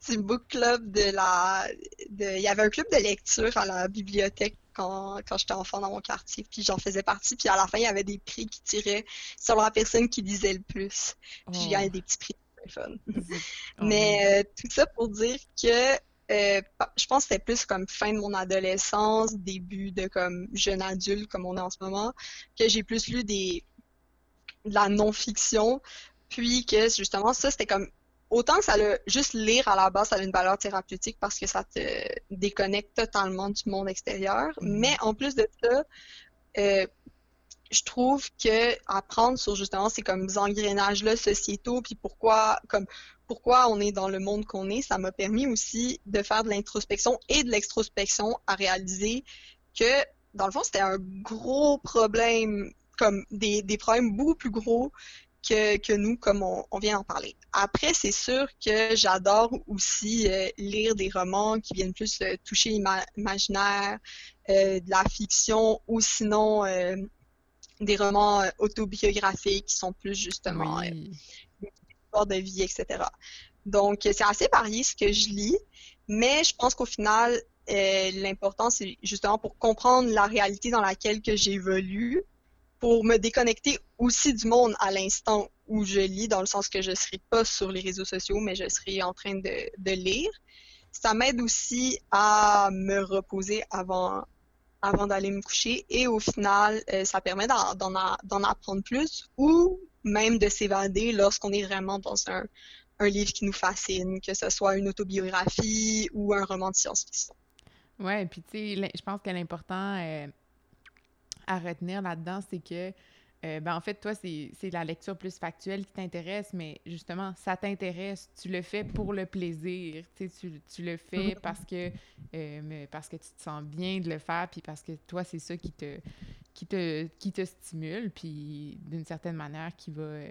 petit book club de la de il y avait un club de lecture à la bibliothèque quand, quand j'étais enfant dans mon quartier puis j'en faisais partie puis à la fin il y avait des prix qui tiraient sur la personne qui lisait le plus puis Oh, gagné des petits prix fun. C'est- oh, mais euh, tout ça pour dire que euh, je pense que c'était plus comme fin de mon adolescence début de comme jeune adulte comme on est en ce moment que j'ai plus lu des de la non-fiction. Puis que justement ça c'était comme autant que ça le juste lire à la base ça a une valeur thérapeutique parce que ça te déconnecte totalement du monde extérieur. Mhm. mais en plus de ça euh, je trouve que apprendre sur justement ces comme engrenages là sociétaux puis pourquoi comme pourquoi on est dans le monde qu'on est ça m'a permis aussi de faire de l'introspection et de l'extrospection à réaliser que dans le fond c'était un gros problème comme des, des problèmes beaucoup plus gros que, que nous, comme on, vient d'en parler. Après, c'est sûr que j'adore aussi euh, lire des romans qui viennent plus euh, toucher l'imaginaire, euh, de la fiction ou sinon des romans euh, autobiographiques qui sont plus justement euh, oui. histoire de vie, etc. Donc, euh, c'est assez varié ce que je lis, mais je pense qu'au final, euh, l'important, c'est justement pour comprendre la réalité dans laquelle que j'évolue, pour me déconnecter aussi du monde à l'instant où je lis, dans le sens que je ne serai pas sur les réseaux sociaux, mais je serai en train de, de lire. Ça m'aide aussi à me reposer avant, avant d'aller me coucher et au final, euh, ça permet d'en, apprendre plus ou même de s'évader lorsqu'on est vraiment dans un, livre qui nous fascine, que ce soit une autobiographie ou un roman de science-fiction. Ouais, puis tu sais, je pense que l'important euh, à retenir là-dedans, c'est que, euh, ben en fait, toi, c'est la lecture plus factuelle qui t'intéresse, mais justement, ça t'intéresse, tu le fais pour le plaisir, tu tu, le fais Mhm. parce que, euh, mais parce que tu te sens bien de le faire, puis parce que toi, c'est ça qui te, qui te, qui te stimule, puis d'une certaine manière, qui va euh,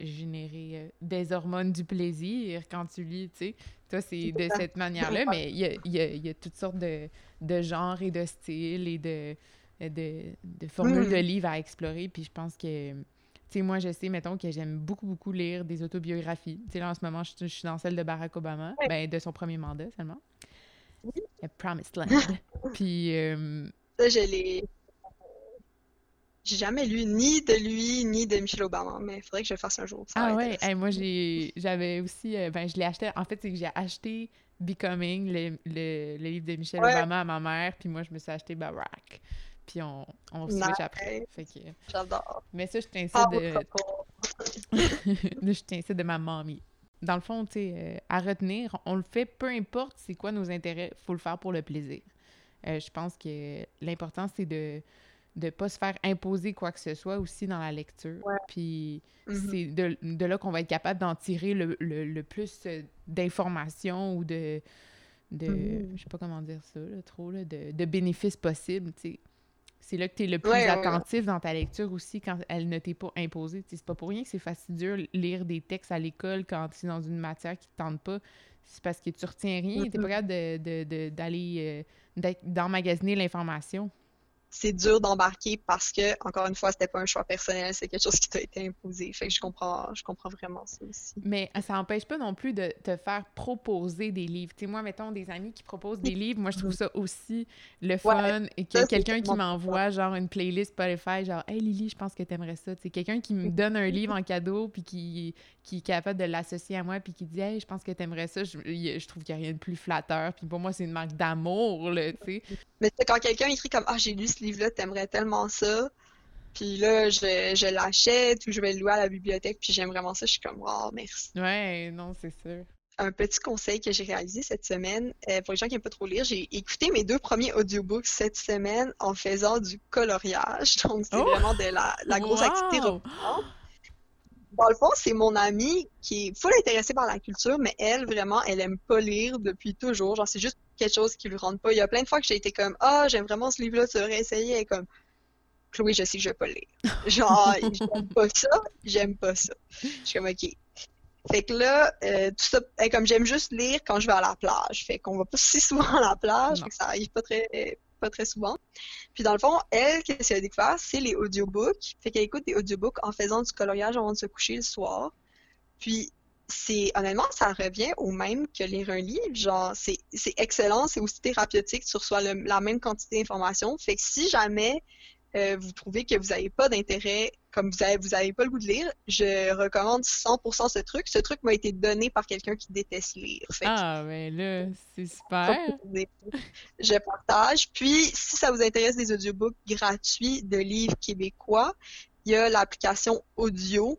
générer des hormones du plaisir quand tu lis, tu sais. Toi, c'est de cette manière-là, mais il y a, y a toutes sortes de, de genres et de styles et de, de, de formules Mm. de livres à explorer. Puis je pense que, tu sais, moi, je sais, mettons, que j'aime beaucoup, beaucoup lire des autobiographies. Tu sais, là, en ce moment, je, je suis dans celle de Barack Obama, Ouais. ben, de son premier mandat seulement. Oui. A Promised Land. Puis, euh, Ça, je l'ai. J'ai jamais lu ni de lui, ni de Michelle Obama, mais il faudrait que je le fasse un jour. Ça Ah ouais, hey, moi j'ai j'avais aussi euh, ben je l'ai acheté en fait c'est que j'ai acheté Becoming le, le, le livre de Michelle Ouais. Obama à ma mère puis moi je me suis acheté Barack. Puis on on switch Nice. après. Fait que J'adore. mais ça je t'incite Ah, de je t'incite de ma mamie. Dans le fond, tu sais euh, à retenir, on le fait peu importe c'est quoi nos intérêts, faut le faire pour le plaisir. Euh, je pense que l'important c'est de de pas se faire imposer quoi que ce soit aussi dans la lecture. Ouais. Puis Mhm. c'est de, de là qu'on va être capable d'en tirer le, le- le plus euh, d'informations ou de, de Mhm. je sais pas comment dire ça, là, trop, là, de, de bénéfices possibles, tu sais. C'est là que tu es le plus Ouais, ouais, ouais. attentif dans ta lecture aussi quand elle ne t'est pas imposée. C'est pas pour rien que c'est fastidieux lire des textes à l'école quand tu es dans une matière qui te tente pas. C'est parce que tu retiens rien, tu pas Mhm. capable de- de- de- d'aller euh, d'emmagasiner l'information. C'est dur d'embarquer parce que, encore une fois, c'était pas un choix personnel, c'est quelque chose qui t'a été imposé. Fait que je comprends, je comprends vraiment ça aussi. Mais ça n'empêche pas non plus de te faire proposer des livres. Tu sais, moi, mettons, des amis qui proposent des livres, moi, je trouve ça aussi le fun. et que c'est quelqu'un qui m'envoie, genre, une playlist Spotify, genre, « Hey, Lily, je pense que t'aimerais ça. » Tu sais, quelqu'un qui me donne un livre en cadeau, puis qui, qui est capable de l'associer à moi, puis qui dit « Hey, je pense que t'aimerais ça. » Je, je trouve qu'il n'y a rien de plus flatteur. Puis pour moi, c'est une marque d'amour, là, tu sais. Mais c'est quand quelqu'un écrit comme Ah, j'ai lu ce livre-là, t'aimerais tellement ça. Puis là, je, je l'achète ou je vais le louer à la bibliothèque, puis j'aime vraiment ça. Je suis comme Oh, merci. Ouais, non, c'est sûr. Un petit conseil que j'ai réalisé cette semaine, euh, pour les gens qui n'aiment pas trop lire, j'ai écouté mes deux premiers audiobooks cette semaine en faisant du coloriage. Donc, c'est Oh! vraiment de la, la grosse activité Wow! Dans le fond, c'est mon amie qui est full intéressée par la culture, mais elle, vraiment, elle aime pas lire depuis toujours. Genre, c'est juste quelque chose qui lui rentre pas. Il y a plein de fois que j'ai été comme, ah, j'aime vraiment ce livre-là, tu devrais essayer. Elle est comme, Chloé, je sais que je vais pas lire. Genre, j'aime pas ça, j'aime pas ça. Je suis comme, ok. Fait que là, euh, tout ça, comme, j'aime juste lire quand je vais à la plage. Fait qu'on va pas si souvent à la plage, fait que ça arrive pas très, très souvent. Puis dans le fond, elle, qu'est-ce qu'elle a découvert, c'est les audiobooks. Fait qu'elle écoute des audiobooks en faisant du coloriage avant de se coucher le soir. Puis c'est honnêtement, ça revient au même que lire un livre. Genre, c'est excellent, c'est aussi thérapeutique, tu reçois la même quantité d'informations. Fait que si jamais euh, vous trouvez que vous n'avez pas d'intérêt, comme vous avez, vous avez pas le goût de lire, je recommande 100% ce truc. Ce truc m'a été donné par quelqu'un qui déteste lire. Fait Ah, ben là, c'est super. je partage. Puis, si ça vous intéresse des audiobooks gratuits de livres québécois, il y a l'application Audio.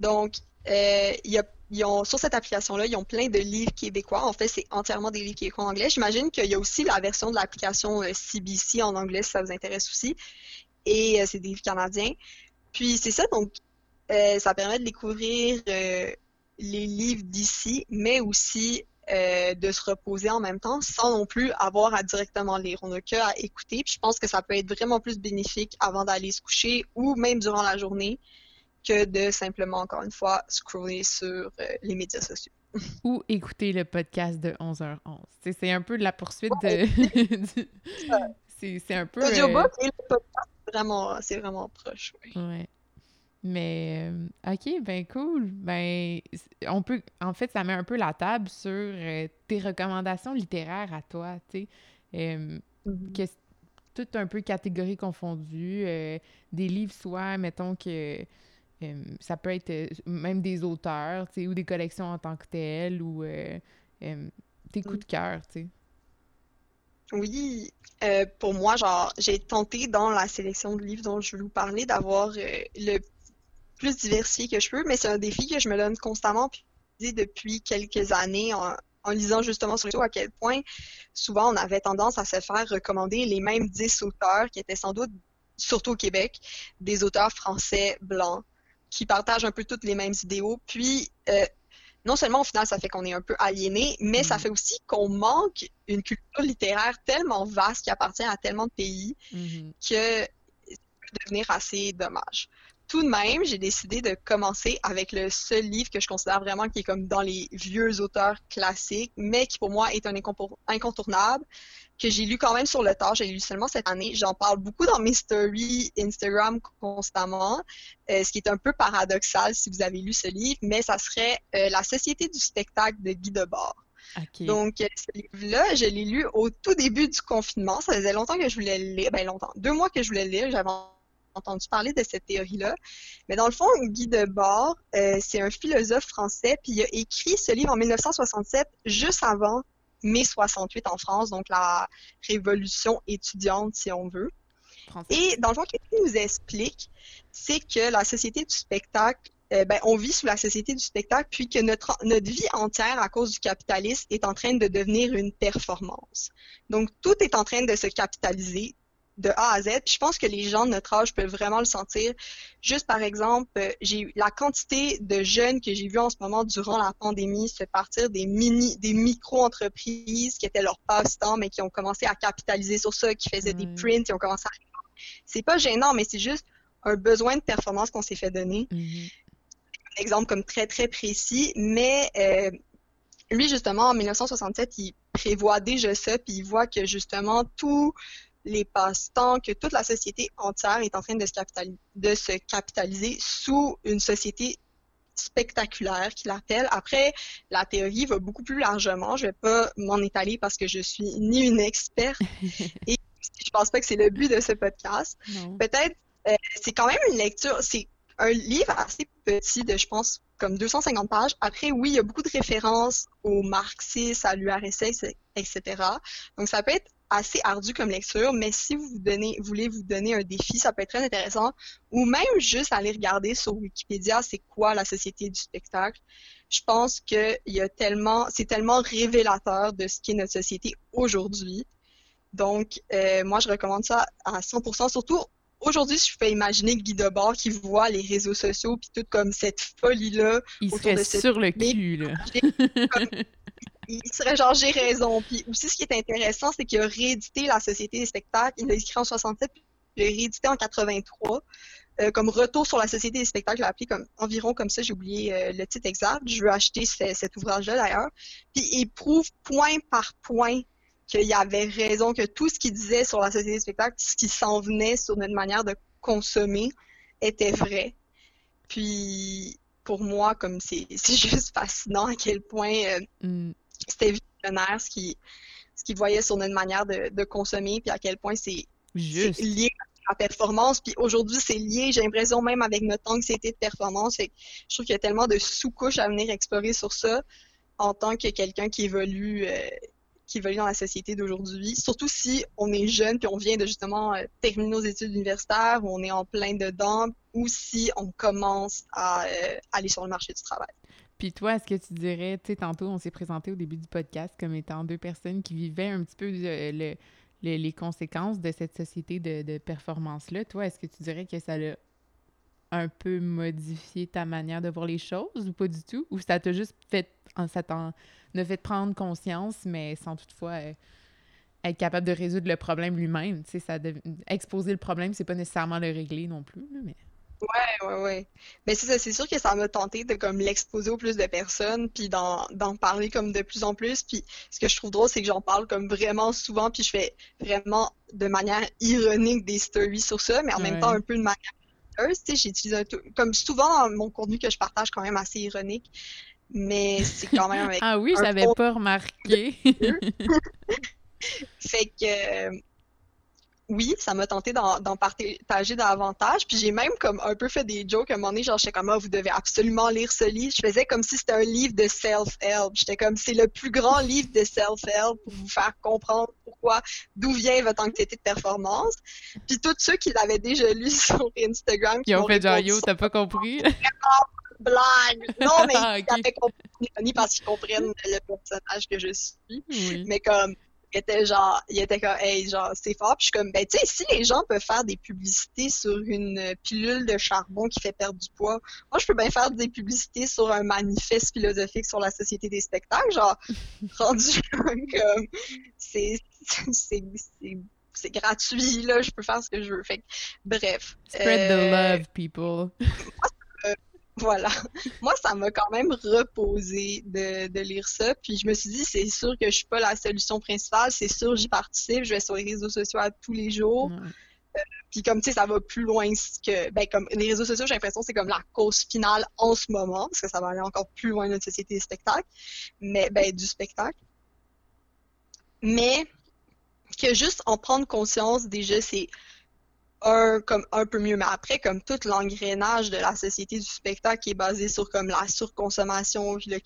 Donc, euh, il y a, ils ont, sur cette application-là, ils ont plein de livres québécois. En fait, c'est entièrement des livres québécois en anglais. J'imagine qu'il y a aussi la version de l'application euh, CBC en anglais, si ça vous intéresse aussi. Et euh, c'est des livres canadiens. Puis, c'est ça, donc, euh, ça permet de découvrir euh, les livres d'ici, mais aussi euh, de se reposer en même temps sans non plus avoir à directement lire. On n'a que à écouter. Puis je pense que ça peut être vraiment plus bénéfique avant d'aller se coucher ou même durant la journée que de simplement, encore une fois, scroller sur les médias sociaux. Ou écouter le podcast de 11h11. Tu sais, C'est un peu de la poursuite de... C'est un peu... euh, Audiobook et le podcast, vraiment, c'est vraiment proche. ouais. Ouais. Mais, euh, ok, ben cool. Ben, on peut, en fait, ça met un peu la table sur euh, tes recommandations littéraires à toi, tu sais. Euh, que- tout un peu catégories confondues. euh, des livres, soit, mettons que ça peut être même des auteurs, tu sais, ou des collections en tant que telles, ou tes coups de cœur, tu sais. Oui, euh, pour moi, genre, j'ai tenté dans la sélection de livres dont je vais vous parler d'avoir euh, le plus diversifié que je peux, mais c'est un défi que je me donne constamment puis depuis quelques années en, lisant justement sur à quel point souvent on avait tendance à se faire recommander les mêmes 10 auteurs qui étaient sans doute, surtout au Québec, des auteurs français blancs qui partagent un peu toutes les mêmes idéaux. Puis, euh, non seulement au final, ça fait qu'on est un peu aliéné, mais ça Mhm. fait aussi qu'on manque une culture littéraire tellement vaste qui appartient à tellement de pays Mhm. que ça peut devenir assez dommage. Tout de même, j'ai décidé de commencer avec le seul livre que je considère vraiment qui est comme dans les vieux auteurs classiques, mais qui pour moi est un incontournable, que j'ai lu quand même sur le tard, j'ai lu seulement cette année. J'en parle beaucoup dans mes stories Instagram constamment, euh, ce qui est un peu paradoxal si vous avez lu ce livre, mais ça serait euh, La Société du spectacle de Guy Debord. Donc, euh, ce livre-là, je l'ai lu au tout début du confinement. Ça faisait longtemps que je voulais le lire, ben longtemps, deux mois que je voulais le lire. J'avais entendu parler de cette théorie-là. Mais dans le fond, Guy Debord, euh, c'est un philosophe français, puis il a écrit ce livre en 1967, juste avant mai 68 en France, donc la révolution étudiante, si on veut. Et dans le fond, ce qu'il nous explique, c'est que la société du spectacle, euh, ben, on vit sous la société du spectacle, puis que notre, notre vie entière, à cause du capitalisme, est en train de devenir une performance. Donc, tout est en train de se capitaliser. De A à Z. Puis je pense que les gens de notre âge peuvent vraiment le sentir. Juste par exemple, euh, j'ai la quantité de jeunes que j'ai vus en ce moment durant la pandémie se partir des mini, des micro-entreprises qui étaient leur passe-temps, mais qui ont commencé à capitaliser sur ça, qui faisaient des prints, qui ont commencé à... C'est pas gênant, mais c'est juste un besoin de performance qu'on s'est fait donner. Mm-hmm. Un exemple comme très, très précis, mais euh, lui, justement, en 1967, il prévoit déjà ça, puis il voit que justement, tous les passe-temps, que toute la société entière est en train de se, de se capitaliser sous une société spectaculaire qu'il appelle. Après, la théorie va beaucoup plus largement. Je vais pas m'en étaler parce que je suis ni une experte et je pense pas que c'est le but de ce podcast. Peut-être, euh, c'est quand même une lecture, c'est un livre assez petit de, je pense, comme 250 pages. Après, oui, il y a beaucoup de références au marxisme, à l'URSS, etc. Donc, ça peut être assez ardu comme lecture, mais si vous, vous donnez, voulez vous donner un défi, ça peut être très intéressant. Ou même juste aller regarder sur Wikipédia, c'est quoi la société du spectacle. Je pense que il y a tellement, c'est tellement révélateur de ce qu'est notre société aujourd'hui. Donc, euh, moi, je recommande ça à 100%, surtout aujourd'hui, je peux imaginer Guy Debord qui voit les réseaux sociaux puis tout comme cette folie-là. Il serait sur le cul, là. Il serait genre j'ai raison. Puis aussi, ce qui est intéressant, c'est qu'il a réédité la Société des spectacles. Il l'a écrit en 67, puis il l'a réédité en 83. Euh, comme retour sur la Société des spectacles, il l'a appelé comme environ comme ça, j'ai oublié euh, le titre exact. Je veux acheter cet ouvrage-là d'ailleurs. Puis il prouve point par point qu'il avait raison, que tout ce qu'il disait sur la société du spectacle, ce qui s'en venait sur notre manière de consommer, était vrai. Puis pour moi, comme c'est juste fascinant à quel point euh, mm. C'était visionnaire ce qu'il ce voyait sur notre manière de, de, consommer, puis à quel point c'est lié à la performance. Puis aujourd'hui, c'est lié, j'ai l'impression, même avec notre anxiété de performance. Fait je trouve qu'il y a tellement de sous-couches à venir explorer sur ça en tant que quelqu'un qui évolue, euh, qui évolue dans la société d'aujourd'hui, surtout si on est jeune puis on vient de justement euh, terminer nos études universitaires ou on est en plein dedans ou si on commence à euh, aller sur le marché du travail. Puis toi, est-ce que tu dirais, tu sais, tantôt on s'est présenté au début du podcast comme étant deux personnes qui vivaient un petit peu le, les conséquences de cette société de, performance-là. Toi, est-ce que tu dirais que ça a un peu modifié ta manière de voir les choses ou pas du tout? Ou ça t'a juste fait, ça t'en a fait prendre conscience, mais sans toutefois euh, être capable de résoudre le problème lui-même? Tu sais, ça exposer le problème, c'est pas nécessairement le régler non plus, mais... Ouais, ouais, ouais. Mais c'est c'est sûr que ça m'a tenté de comme l'exposer au plus de personnes, puis d'en parler comme de plus en plus. Puis ce que je trouve drôle, c'est que j'en parle comme vraiment souvent, puis je fais vraiment de manière ironique des stories sur ça, mais en même temps un peu de manière J'utilise comme souvent dans mon contenu que je partage quand même assez ironique, mais c'est quand même avec. ah oui, j'avais pas remarqué. fait que oui, ça m'a tenté d'en partager davantage. Puis j'ai même comme un peu fait des jokes à un moment donné, genre j'étais comme ah, vous devez absolument lire ce livre. Je faisais comme si c'était un livre de self-help. J'étais comme c'est le plus grand livre de self-help pour vous faire comprendre pourquoi, d'où vient votre anxiété de performance. Puis tous ceux qui l'avaient déjà lu sur Instagram. Qui, ont fait genre yo, t'as pas compris? blague. Non, mais ah, ils avaient compris parce qu'ils comprennent le personnage que je suis. Mais comme il était genre, il était comme, hey, genre, c'est fort. Puis je suis comme, ben, tu sais, si les gens peuvent faire des publicités sur une pilule de charbon qui fait perdre du poids, moi, je peux bien faire des publicités sur un manifeste philosophique sur la société des spectacles. Genre, rendu comme, c'est, c'est, c'est gratuit, là, je peux faire ce que je veux. Fait bref. Spread the euh, love, people. Voilà. Moi, ça m'a quand même reposé de, de, lire ça. Puis je me suis dit, c'est sûr que je suis pas la solution principale. C'est sûr, j'y participe. Je vais sur les réseaux sociaux à tous les jours. Euh, puis comme tu sais, ça va plus loin que ben comme les réseaux sociaux, j'ai l'impression que c'est comme la cause finale en ce moment, parce que ça va aller encore plus loin de notre société des spectacles, mais ben du spectacle. Mais que juste en prendre conscience déjà, c'est un comme un peu mieux. Mais après comme tout l'engrenage de la société du spectacle qui est basé sur comme la surconsommation puis le,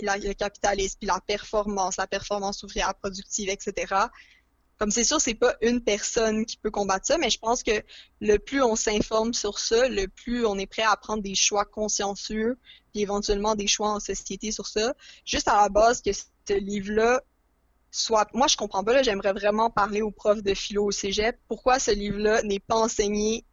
le capitalisme puis la performance la performance ouvrière productive etc comme c'est sûr c'est pas une personne qui peut combattre ça mais je pense que le plus on s'informe sur ça le plus on est prêt à prendre des choix consciencieux puis éventuellement des choix en société sur ça. Juste à la base que ce livre là soit. Moi, je comprends pas, là, j'aimerais vraiment parler aux profs de philo au cégep. Pourquoi ce livre-là n'est pas enseigné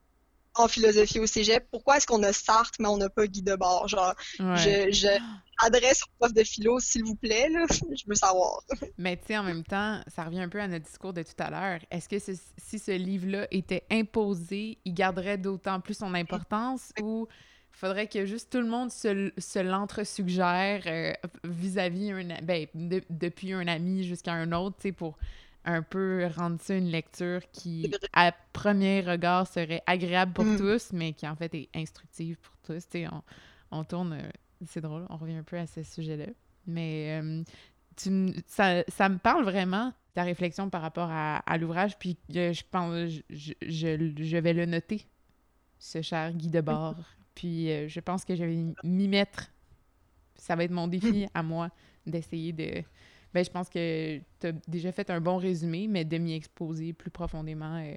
en philosophie au cégep? Pourquoi est-ce qu'on a Sartre, mais on n'a pas Guy Debord? Genre, je, je adresse aux profs de philo, s'il vous plaît, là, je veux savoir. Mais tu sais, en même temps, ça revient un peu à notre discours de tout à l'heure. Est-ce que si ce livre-là était imposé, il garderait d'autant plus son importance ou faudrait que juste tout le monde se, se l'entre-suggère euh, vis-à-vis un ben, depuis un ami jusqu'à un autre, tu sais, pour un peu rendre ça une lecture qui, à premier regard, serait agréable pour mm. tous, mais qui en fait est instructive pour tous. Tu sais, on, on tourne, euh, c'est drôle, on revient un peu à ce sujet-là. Mais euh, tu, ça, ça, me parle vraiment, ta réflexion par rapport à, à l'ouvrage, puis je pense, je, je, je, vais le noter, ce cher Guy Debord. Puis euh, je pense que je vais m'y mettre. Ça va être mon défi à moi d'essayer de. Ben, je pense que tu as déjà fait un bon résumé, mais de m'y exposer plus profondément, euh,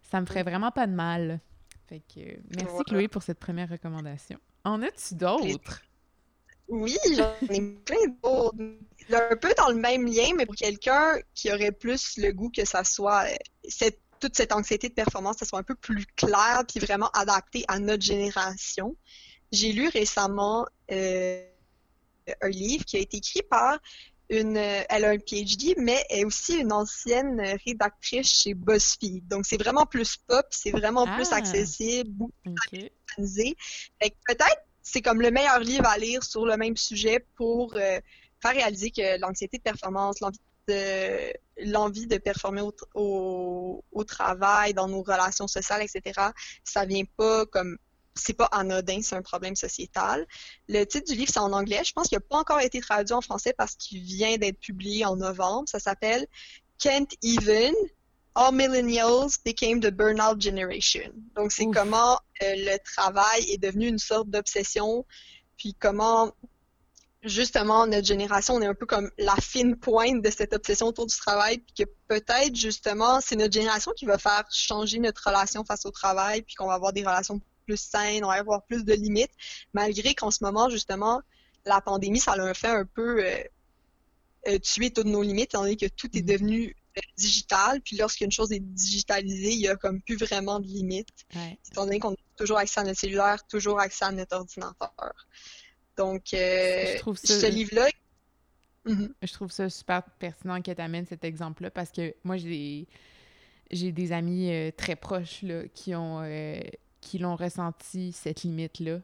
ça me ferait vraiment pas de mal. Fait que merci Chloé pour cette première recommandation. En as-tu d'autres? Oui, j'en ai plein d'autres. Un peu dans le même lien, mais pour quelqu'un qui aurait plus le goût que ça soit euh, cette toute cette anxiété de performance, ça soit un peu plus clair puis vraiment adapté à notre génération. J'ai lu récemment euh, un livre qui a été écrit par une, elle a un PhD, mais elle est aussi une ancienne rédactrice chez BuzzFeed. Donc, c'est vraiment plus pop, c'est vraiment plus ah! accessible, beaucoup plus organisé. peut-être, c'est comme le meilleur livre à lire sur le même sujet pour euh, faire réaliser que l'anxiété de performance, l'envie de l'envie de performer au, au, travail, dans nos relations sociales, etc., ça vient pas comme c'est pas anodin, c'est un problème sociétal. Le titre du livre, c'est en anglais. Je pense qu'il n'a pas encore été traduit en français parce qu'il vient d'être publié en novembre. Ça s'appelle Can't Even All Millennials Became the Burnout Generation. Donc, c'est comment euh, le travail est devenu une sorte d'obsession, puis comment justement, notre génération, on est un peu comme la fine pointe de cette obsession autour du travail, puis que peut-être, justement, c'est notre génération qui va faire changer notre relation face au travail, puis qu'on va avoir des relations plus saines, on va avoir plus de limites, malgré qu'en ce moment, justement, la pandémie, ça a fait un peu euh, euh, tuer toutes nos limites, étant donné que tout est mm-hmm. devenu euh, digital, puis lorsqu'une chose est digitalisée, il y a comme plus vraiment de limites, étant donné qu'on a toujours accès à notre cellulaire, toujours accès à notre ordinateur. Donc, euh, ce livre-là. Mhm. Je trouve ça super pertinent que tu amènes cet exemple-là parce que moi, j'ai des amis euh, très proches là, qui ont euh, qui l'ont ressenti cette limite là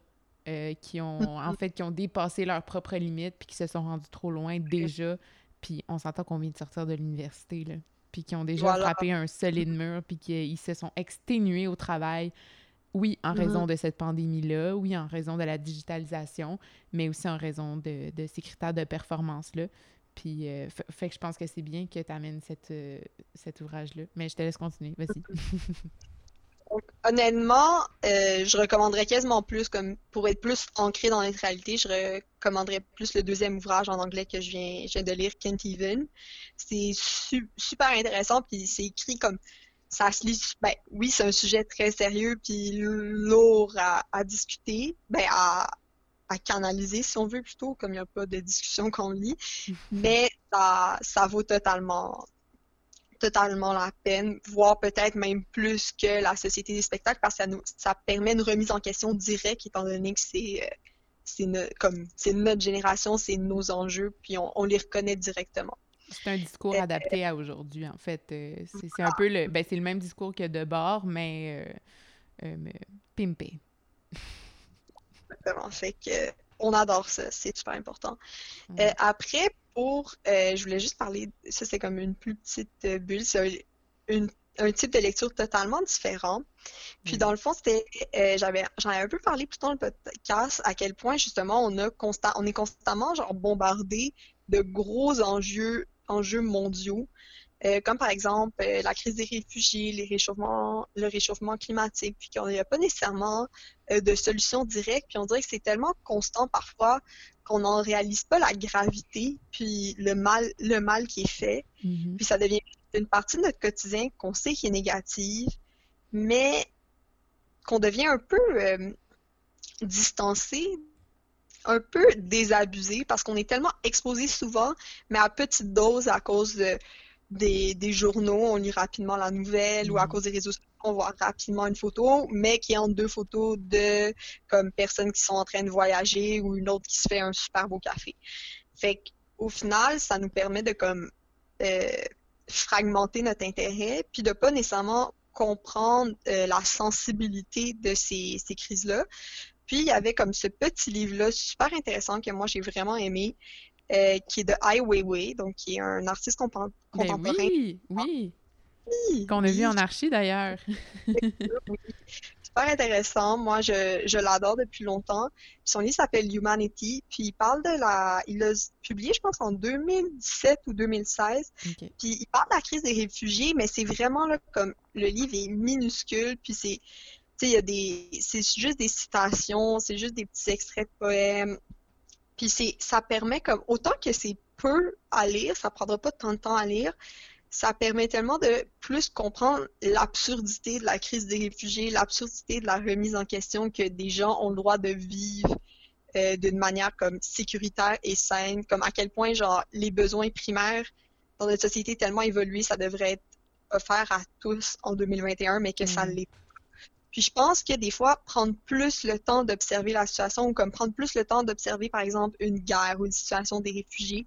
qui ont mhm. en fait qui ont dépassé leurs propres limites puis qui se sont rendus trop loin déjà puis on s'entend qu'on vient de sortir de l'université là puis qui ont déjà frappé un solide mur puis qui se sont exténués au travail oui, en raison mm-hmm. de cette pandémie-là, oui, en raison de la digitalisation, mais aussi en raison de, ces critères de performance-là. Puis, euh, fait que je pense que c'est bien que tu amènes cette, euh, cet ouvrage-là. Mais je te laisse continuer. Vas-y. honnêtement, euh, je recommanderais quasiment plus, comme pour être plus ancré dans notre réalité, je recommanderais plus le deuxième ouvrage en anglais que je viens, je de lire, Can't Even. C'est super intéressant, puis c'est écrit comme ça se lit, ben oui, c'est un sujet très sérieux puis lourd à, discuter, ben à, canaliser si on veut plutôt, comme il n'y a pas de discussion qu'on lit, mais ça, ça vaut totalement totalement la peine, voire peut-être même plus que la société des spectacles, parce que ça, nous, ça permet une remise en question directe, étant donné que c'est c'est comme c'est notre génération, c'est nos enjeux, puis on les reconnaît directement. C'est un discours euh, adapté à aujourd'hui, en fait. Euh, c'est un peu le. Ben, c'est le même discours que de bord, mais, euh, pimpé. Exactement. Fait que on adore ça, c'est super important. après, pour. je voulais juste parler. Ça, c'est comme une plus petite bulle. C'est un, type de lecture totalement différent. Puis dans le fond, c'était, j'avais, j'en avais un peu parlé plus dans le podcast à quel point justement on a constant, on est constamment genre bombardé de gros enjeux enjeux mondiaux, euh, comme par exemple euh, la crise des réfugiés, les réchauffements, le réchauffement climatique, puis qu'il n'y a pas nécessairement euh, de solution directe, puis on dirait que c'est tellement constant parfois qu'on n'en réalise pas la gravité, puis le mal, le mal qui est fait, mm-hmm. puis ça devient une partie de notre quotidien qu'on sait qui est négative, mais qu'on devient un peu distancé un peu désabusé parce qu'on est tellement exposé souvent, mais à petite dose à cause de, des, des, journaux, on lit rapidement la nouvelle ou à mm. cause des réseaux sociaux, on voit rapidement une photo, mais qui est entre deux photos de comme personnes qui sont en train de voyager ou une autre qui se fait un super beau café. Fait qu'au final, ça nous permet de comme euh, fragmenter notre intérêt, puis de pas nécessairement comprendre euh, la sensibilité de ces, ces crises-là. Puis il y avait comme ce petit livre-là super intéressant que moi j'ai vraiment aimé, euh, qui est de Ai Weiwei, donc qui est un artiste ben contemporain. oui, oui. Qu'on a vu en archi d'ailleurs. Super intéressant. Moi, je, je l'adore depuis longtemps. son livre s'appelle Humanity. Puis il parle de la. Il l'a publié, je pense, en 2017 ou 2016. Puis il parle de la crise des réfugiés, mais c'est vraiment là, comme le livre est minuscule. Puis c'est. Tu sais, il y a des. C'est juste des citations, c'est juste des petits extraits de poèmes. Puis c'est, ça permet comme, autant que c'est peu à lire, ça prendra pas tant de temps à lire, ça permet tellement de plus comprendre l'absurdité de la crise des réfugiés, l'absurdité de la remise en question que des gens ont le droit de vivre euh, d'une manière comme sécuritaire et saine, comme à quel point genre les besoins primaires dans notre société tellement évoluée, ça devrait être offert à tous en 2021, mais que ça mm. l'est puis je pense que des fois, prendre plus le temps d'observer la situation ou comme prendre plus le temps d'observer, par exemple, une guerre ou une situation des réfugiés,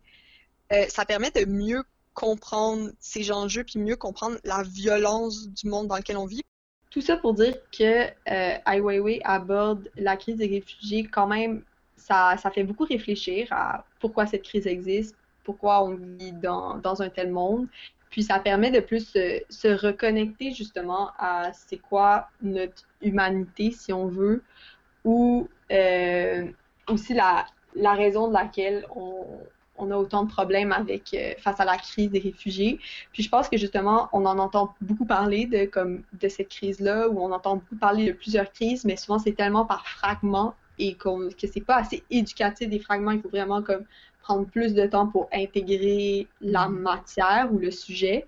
euh, ça permet de mieux comprendre ces enjeux puis mieux comprendre la violence du monde dans lequel on vit. Tout ça pour dire que euh, Ai Weiwei aborde la crise des réfugiés quand même, ça, ça fait beaucoup réfléchir à pourquoi cette crise existe, pourquoi on vit dans, dans un tel monde. Puis ça permet de plus se, reconnecter justement à c'est quoi notre humanité, si on veut, ou euh, aussi la, la raison de laquelle on, on a autant de problèmes avec euh, face à la crise des réfugiés. Puis je pense que justement, on en entend beaucoup parler de comme de cette crise-là, où on entend beaucoup parler de plusieurs crises, mais souvent c'est tellement par fragments et que c'est pas assez éducatif des fragments. Il faut vraiment comme prendre plus de temps pour intégrer la mm. matière ou le sujet.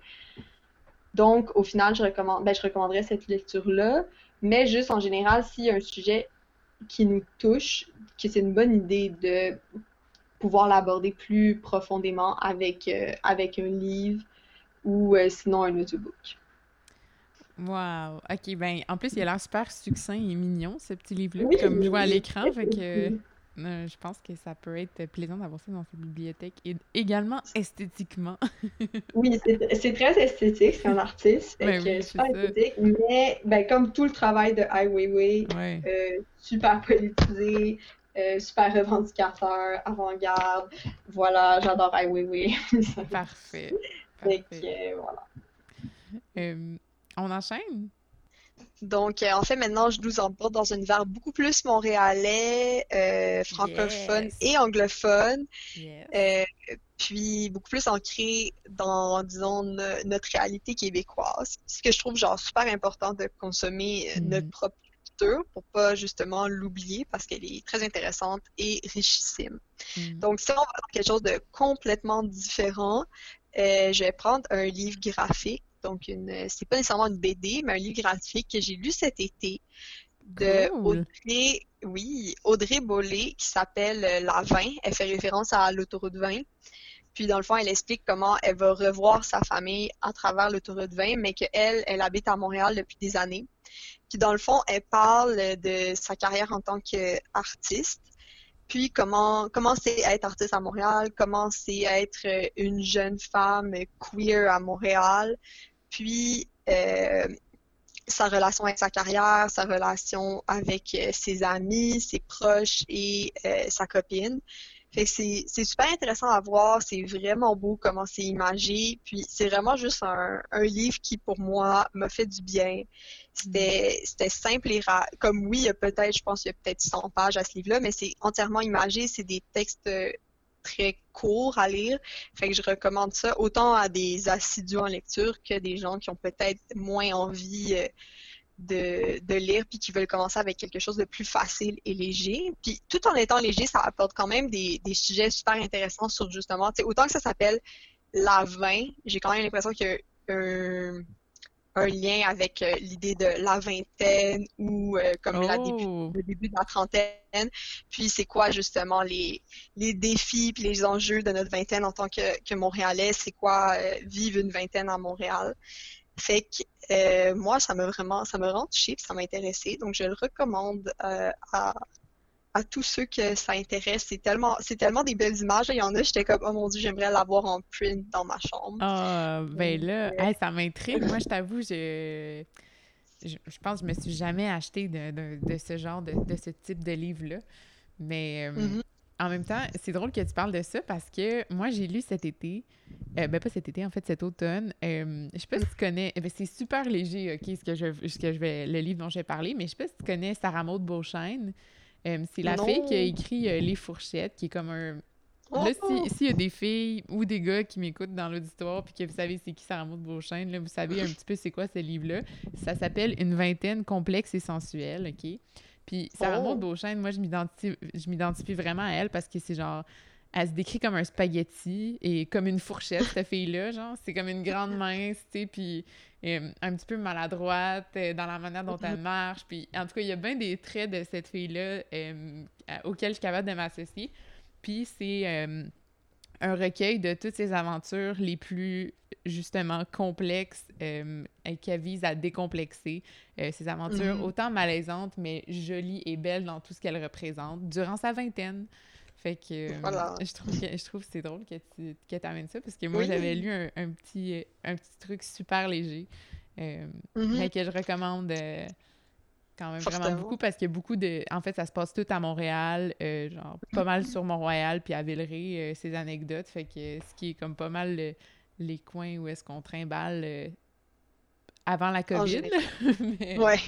Donc, au final, je, recommande, ben, je recommanderais cette lecture-là. Mais juste en général, s'il y a un sujet qui nous touche, que c'est une bonne idée de pouvoir l'aborder plus profondément avec, euh, avec un livre ou euh, sinon un audiobook. Wow! OK, ben en plus, il a l'air super succinct et mignon, ce petit livre-là, comme je vois à l'écran. Fait que euh, je pense que ça peut être plaisant d'avoir ça dans sa bibliothèque et également esthétiquement. oui, c'est très esthétique, c'est un artiste, ben super esthétique, mais ben, comme tout le travail de Ai Weiwei, euh, super politisé, euh, super revendicateur, avant-garde. Voilà, j'adore Ai Weiwei. Parfait. Parfait. voilà. on enchaîne? Donc, euh, en fait, maintenant, je nous emporte dans un univers beaucoup plus montréalais, euh, francophone et anglophone. Euh, puis beaucoup plus ancré dans, disons, notre réalité québécoise. Ce que je trouve, genre, super important de consommer mm. notre propre culture pour pas, justement, l'oublier parce qu'elle est très intéressante et richissime. Mm. Donc, si on va dans quelque chose de complètement différent, je vais prendre un livre graphique donc, une, c'est pas nécessairement une BD, mais un livre graphique que j'ai lu cet été de Audrey, oui, Audrey Bollé qui s'appelle La 20. Elle fait référence à l'autoroute 20. Puis dans le fond, elle explique comment elle va revoir sa famille à travers l'autoroute 20, mais qu'elle, elle habite à Montréal depuis des années. Puis dans le fond, elle parle de sa carrière en tant qu'artiste, puis comment comment c'est être artiste à Montréal, comment c'est être une jeune femme queer à Montréal, puis euh, sa relation avec sa carrière, sa relation avec euh, ses amis, ses proches et euh, sa copine. Fait c'est, super intéressant à voir, c'est vraiment beau comment c'est imagé, puis c'est vraiment juste un, livre qui, pour moi, m'a fait du bien. C'était, c'était simple et rare. Comme oui, il y a peut-être, je pense qu'il y a peut-être 100 pages à ce livre-là, mais c'est entièrement imagé, c'est des textes très court à lire. Fait que je recommande ça autant à des assidus en lecture que des gens qui ont peut-être moins envie euh, de, lire puis qui veulent commencer avec quelque chose de plus facile et léger. Puis tout en étant léger, ça apporte quand même des, sujets super intéressants sur justement, autant que ça s'appelle la 20, j'ai quand même l'impression qu'il y a un lien avec euh, l'idée de la vingtaine ou euh, comme la début, Oh! le début de la trentaine. Puis c'est quoi justement les, les défis puis les enjeux de notre vingtaine en tant que, que Montréalais? C'est quoi euh, vivre une vingtaine à Montréal? Fait que euh, moi, ça m'a vraiment, ça me rend puis ça m'a intéressé. Donc je le recommande euh, à, à tous ceux que ça intéresse. C'est tellement, c'est tellement des belles images. Il y en a, j'étais comme, oh mon Dieu, j'aimerais l'avoir en print dans ma chambre. Ah, ben là, euh, hey, ça m'intrigue. Moi, je t'avoue, je, je, je pense que je me suis jamais acheté de, de, de ce genre, de, de ce type de livre-là. Mais euh, Mhm. en même temps, c'est drôle que tu parles de ça parce que moi, j'ai lu cet été, euh, ben pas cet été, en fait, cet automne. euh, je sais pas si tu connais, eh ben, c'est super léger, OK, ce que, je, ce que je vais, le livre dont je vais parler, mais je sais pas si tu connais Sarah Maud Beauchesne. Euh, c'est la fille qui a écrit euh, Les Fourchettes, qui est comme un, Oh! Là, si- s'il y a des filles ou des gars qui m'écoutent dans l'auditoire puis que vous savez c'est qui Sarah Maud Beauchesne, là, vous savez un petit peu c'est quoi ce livre-là. Ça s'appelle Une vingtaine complexe et sensuelle, OK? Puis Sarah Oh! Maud Beauchesne, moi, je m'identifie, je m'identifie vraiment à elle parce que c'est genre... Elle se décrit comme un spaghetti et comme une fourchette, cette fille-là, genre. C'est comme une grande mince, tu sais, puis un petit peu maladroite euh, dans la manière dont elle marche. Puis, en tout cas, il y a bien des traits de cette fille-là euh, auxquels je suis capable de m'associer. Puis c'est euh, un recueil de toutes ses aventures les plus justement complexes euh, qui vise à décomplexer euh, ses aventures Mhm. autant malaisantes mais jolies et belles dans tout ce qu'elle représente durant sa vingtaine. Fait que euh, Voilà. je trouve que je trouve que c'est drôle que tu que amènes ça parce que moi Oui. j'avais lu un, un petit euh, un petit truc super léger euh, Mhm. mais que je recommande euh, quand même vraiment beaucoup parce a beaucoup de. En fait, ça se passe tout à Montréal, genre pas mal sur Mont-Royal puis à Villeray, ces anecdotes. Fait que ce qui est comme pas mal le- les coins où est-ce qu'on trimballe avant la COVID. mais, Ouais.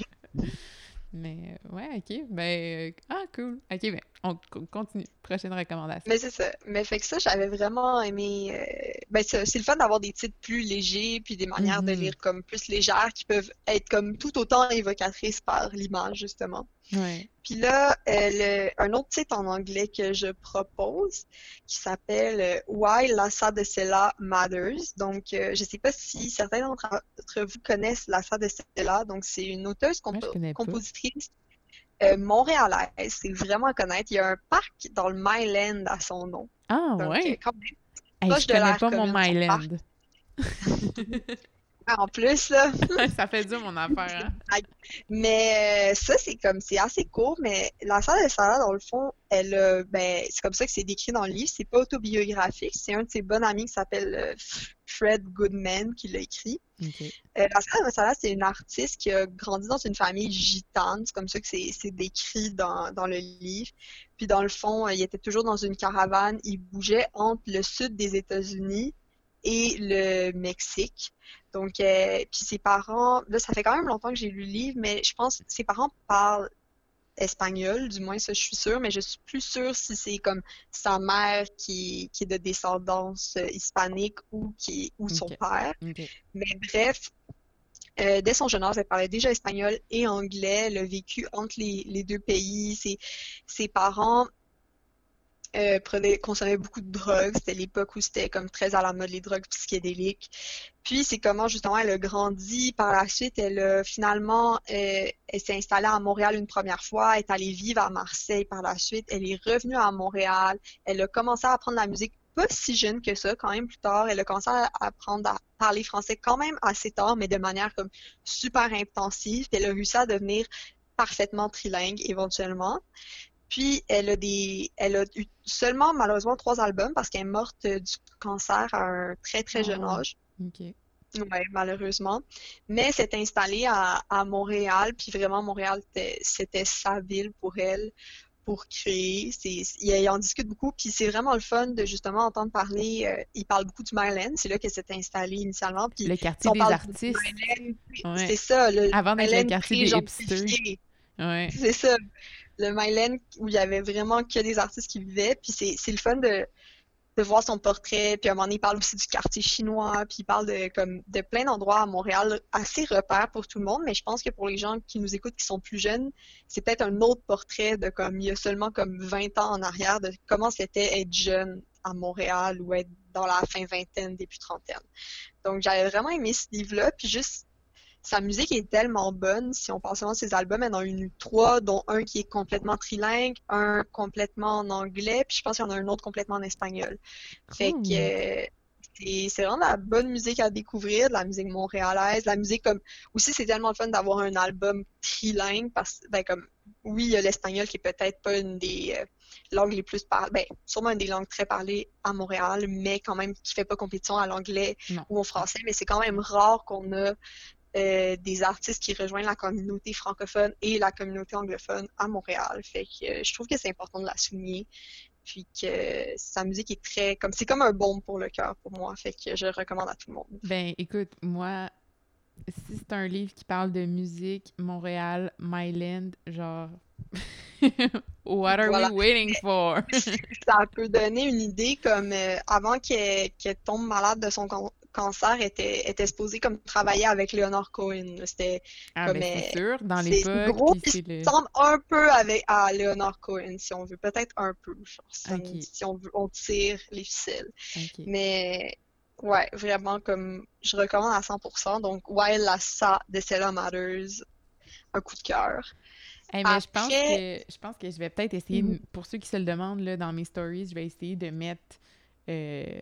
Mais euh, ouais, ok. Ben, euh, ah, cool. Ok, ben, on co- continue. Prochaine recommandation. Mais c'est ça. Mais fait que ça, j'avais vraiment aimé. euh, Ben, c'est le fun d'avoir des titres plus légers, puis des manières de Mhm. lire comme plus légères qui peuvent être comme tout autant évocatrices par l'image, justement. Ouais. Puis là, euh, le- un autre titre en anglais que je propose qui s'appelle euh, Why Lassa de Sella Matters. Donc, euh, je sais pas si certains d'entre vous connaissent Lassa de Sella. Donc, c'est une auteuse connais pas. compositrice euh, montréalaise. C'est vraiment à connaître. Il y a un parc dans le Myland à son nom. Ah, Donc, ouais. euh, quand même. Hey, je de connais pas mon Myland. En plus, là. ça fait dur mon affaire, hein? Mais euh, ça, c'est comme, c'est assez court, mais la salle de Sarah, dans le fond, elle, a- ben, c'est comme ça que c'est décrit dans le livre. C'est pas autobiographique. C'est un de ses bons amis qui s'appelle euh, Fred Goodman qui l'a écrit. Ok. Euh, la salle de Sarah, c'est une artiste qui a grandi dans une famille gitane. C'est comme ça que c'est décrit dans, dans le livre. Puis dans le fond, euh, il était toujours dans une caravane. Il bougeait entre le sud des États-Unis et le Mexique. Donc, euh, puis ses parents, là, ça fait quand même longtemps que j'ai lu le livre, mais je pense que ses parents parlent espagnol, du moins ça je suis sûre, mais je suis plus sûre si c'est comme sa mère qui, qui est de descendance euh, hispanique ou qui ou son père. Mais bref, euh, dès son jeune âge, elle parlait déjà espagnol et anglais. Elle a vécu entre les, les deux pays. Ses, ses parents euh, consommaient beaucoup de drogues. C'était l'époque où c'était comme très à la mode les drogues psychédéliques. Puis c'est comment justement elle a grandi. Par la suite, elle a finalement, euh, elle s'est installée à Montréal une première fois, elle est allée vivre à Marseille par la suite. Elle est revenue à Montréal. Elle a commencé à apprendre la musique pas si jeune que ça, quand même plus tard. Elle a commencé à apprendre à parler français quand même assez tard, mais de manière comme super intensive. Elle a réussi à devenir parfaitement trilingue éventuellement. Puis elle a des, elle a eu seulement malheureusement trois albums parce qu'elle est morte euh, du cancer à un très très jeune Oh. âge. Ok. Ouais, malheureusement. Mais elle s'est installée à, à Montréal, puis vraiment Montréal c'était sa ville pour elle pour créer. Il, en discute beaucoup, puis c'est vraiment le fun de justement entendre parler. euh, il parle beaucoup du Myland, c'est là qu'elle s'est installée initialement. Puis Le quartier des artistes. Ouais. c'est ça, le Avant d'être le quartier des hipsters. Ouais. C'est ça. Le Myland où il y avait vraiment que des artistes qui vivaient. Puis c'est, le fun de, de voir son portrait. Puis à un moment donné, il parle aussi du quartier chinois. Puis il parle de, comme, de plein d'endroits à Montréal assez repères pour tout le monde. Mais je pense que pour les gens qui nous écoutent, qui sont plus jeunes, c'est peut-être un autre portrait de comme il y a seulement comme 20 ans en arrière de comment c'était être jeune à Montréal ou être dans la fin vingtaine, début trentaine. Donc j'avais vraiment aimé ce livre-là. Puis juste sa musique est tellement bonne. Si on pense seulement à ses albums, elle en a eu trois, dont un qui est complètement trilingue, un complètement en anglais, puis je pense qu'il y en a un autre complètement en espagnol. Fait que c'est vraiment de la bonne musique à découvrir, de la musique montréalaise, la musique comme aussi c'est tellement fun d'avoir un album trilingue parce que ben comme oui, il y a l'espagnol qui est peut-être pas une des euh, langues les plus parlées, ben sûrement une des langues très parlées à Montréal, mais quand même qui fait pas compétition à l'anglais ou au français, mais c'est quand même rare qu'on a euh, des artistes qui rejoignent la communauté francophone et la communauté anglophone à Montréal. Fait que euh, je trouve que c'est important de la souligner. Puis que sa musique est très comme c'est comme un baume pour le cœur pour moi. Fait que je le recommande à tout le monde. Ben écoute moi si c'est un livre qui parle de musique Montréal Myland genre what are we waiting for? Ça peut donner une idée comme euh, avant qu'elle tombe malade de son cancer était, était supposé comme travailler avec Leonard Cohen. C'était ah, comme ben, c'est sûr, dans les gros, il ressemble un peu avec à Leonard Cohen si on veut, peut-être un peu, si on veut, on tire les ficelles. Mais ouais, vraiment comme je recommande à 100%. Donc While la sa de Stella Matters, un coup de cœur. mais je pense que je pense que je vais peut-être essayer, mm-hmm. pour ceux qui se le demandent là, dans mes stories, je vais essayer de mettre euh,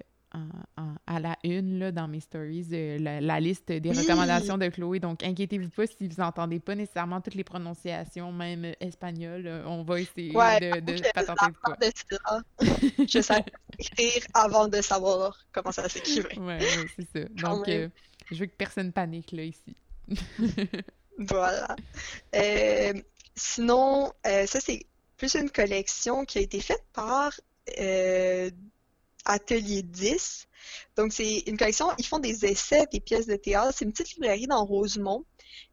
à la une là, dans mes stories euh, la, liste des recommandations de Chloé. Donc, inquiétez-vous pas si vous n'entendez pas nécessairement toutes les prononciations, même espagnoles. Euh, on va essayer de, de patenter de quoi. je sais écrire avant de savoir comment ça s'écrivait. Oui, ouais, c'est ça. Donc, euh, je veux que personne panique là ici. voilà. sinon, ça, c'est plus une collection qui a été faite par Atelier 10. Donc, c'est une collection, ils font des essais, des pièces de théâtre. C'est une petite librairie dans Rosemont.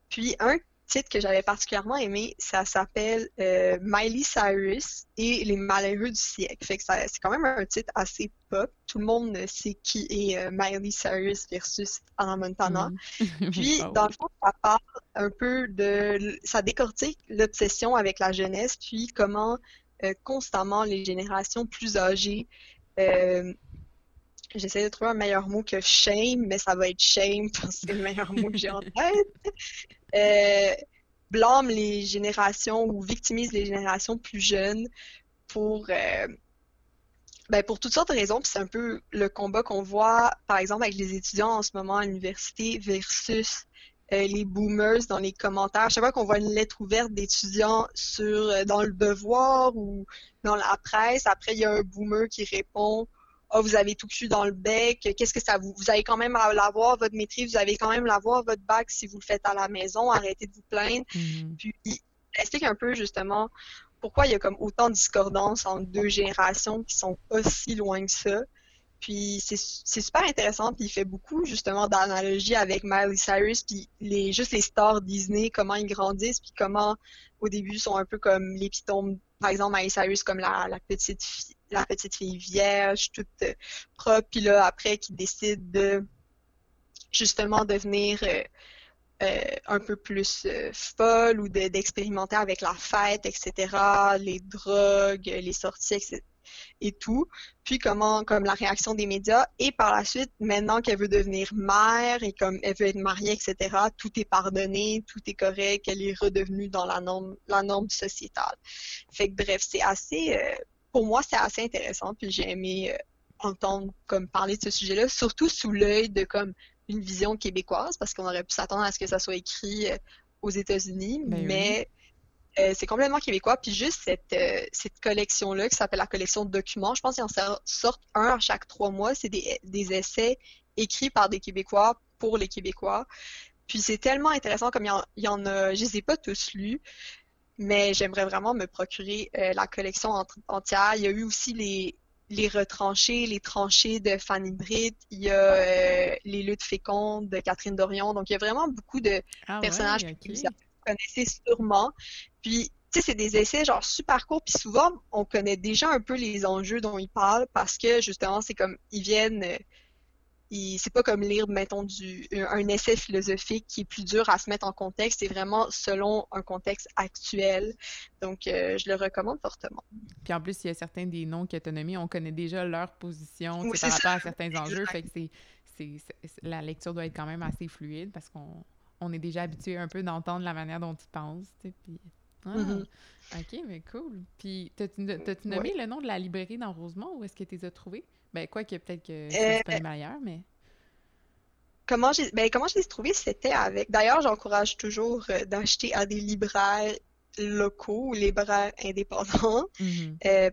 Puis, un titre que j'avais particulièrement aimé, ça s'appelle euh, Miley Cyrus et les malheureux du siècle. Fait que c'est quand même un titre assez pop. Tout le monde sait qui est euh, Miley Cyrus versus Anna Montana. Mm. Puis, dans le fond, ça parle un peu de... Ça décortique l'obsession avec la jeunesse, puis comment euh, constamment les générations plus âgées euh, j'essaie de trouver un meilleur mot que shame, mais ça va être shame parce que c'est le meilleur mot que j'ai en tête. Euh, blâme les générations ou victimise les générations plus jeunes pour, euh, ben pour toutes sortes de raisons. c'est un peu le combat qu'on voit, par exemple, avec les étudiants en ce moment à l'université versus les boomers dans les commentaires. Chaque fois qu'on voit une lettre ouverte d'étudiants sur dans le devoir ou dans la presse. Après, il y a un boomer qui répond oh, vous avez tout cul dans le bec, qu'est-ce que ça vous. Vous avez quand même à l'avoir, votre maîtrise, vous avez quand même l'avoir, votre bac, si vous le faites à la maison, arrêtez de vous plaindre. Mm-hmm. Puis, il explique un peu justement pourquoi il y a comme autant de discordance entre deux générations qui sont pas si loin que ça. Puis c'est super intéressant, puis il fait beaucoup justement d'analogies avec Miley Cyrus, puis les, juste les stars Disney, comment ils grandissent, puis comment au début sont un peu comme les pitons par exemple, Miley Cyrus comme la, petite fille, la petite fille vierge, toute euh, propre, puis là, après, qui décide de justement devenir euh, euh, un peu plus folle ou d'expérimenter avec la fête, etc., les drogues, les sorties, etc et tout, puis comment, comme la réaction des médias, et par la suite, maintenant qu'elle veut devenir mère et comme elle veut être mariée, etc., tout est pardonné, tout est correct, elle est redevenue dans la norme, la norme sociétale. Fait que bref, c'est assez, euh, pour moi, c'est assez intéressant, puis j'ai aimé euh, entendre comme parler de ce sujet-là, surtout sous l'œil de comme une vision québécoise, parce qu'on aurait pu s'attendre à ce que ça soit écrit euh, aux États-Unis, ben mais euh, c'est complètement québécois. Puis juste cette, euh, cette collection-là, qui s'appelle la collection de documents, je pense qu'ils en sortent un à chaque trois mois. C'est des, des, essais écrits par des Québécois pour les Québécois. Puis c'est tellement intéressant comme il y, en, a, je les ai pas tous lus, mais j'aimerais vraiment me procurer euh, la collection entière. Il y a eu aussi les, les retranchés, les tranchées de Fanny Britt, il y a les luttes fécondes de Catherine Dorion. Donc il y a vraiment beaucoup de ah personnages que vous connaissez sûrement. Puis, tu sais, c'est des essais genre super courts, puis souvent, on connaît déjà un peu les enjeux dont ils parlent parce que justement, c'est comme, ils viennent, euh, c'est pas comme lire, mettons, du, un essai philosophique qui est plus dur à se mettre en contexte, c'est vraiment selon un contexte actuel. Donc, euh, je le recommande fortement. Puis en plus, il y a certains des noms qui autonomie, on connaît déjà leur position par rapport à certains enjeux, fait que c'est, la lecture doit être quand même assez fluide parce qu'on on est déjà habitué un peu d'entendre la manière dont tu penses, tu sais, puis... Ah, Mhm. OK, mais cool. Puis, t'as-tu t'as-tu nommé le nom de la librairie dans Rosemont ou est-ce que tu les as trouvés? Ben, quoi que peut-être que c'est Euh, disponible ailleurs, mais... Comment j'ai ben, comment je les ai trouvés, c'était avec. D'ailleurs, j'encourage toujours euh, d'acheter à des libraires locaux ou libraires indépendants. Mhm. Euh,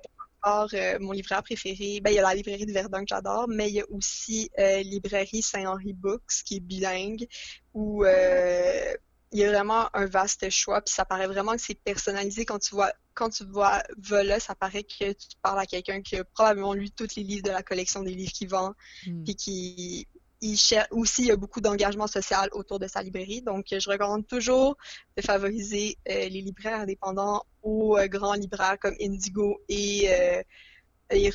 euh, mon libraire préféré, ben, il y a la librairie de Verdun que j'adore, mais il y a aussi euh, librairie Saint-Henri Books qui est bilingue, où euh, il y a vraiment un vaste choix, puis ça paraît vraiment que c'est personnalisé quand tu vois quand tu vois va là, ça paraît que tu parles à quelqu'un qui a probablement lu tous les livres de la collection des livres qu'il vend, Mhm. puis qui il aussi il y a beaucoup d'engagement social autour de sa librairie. Donc, euh, je recommande toujours de favoriser euh, les libraires indépendants aux euh, grands libraires comme Indigo et, euh, et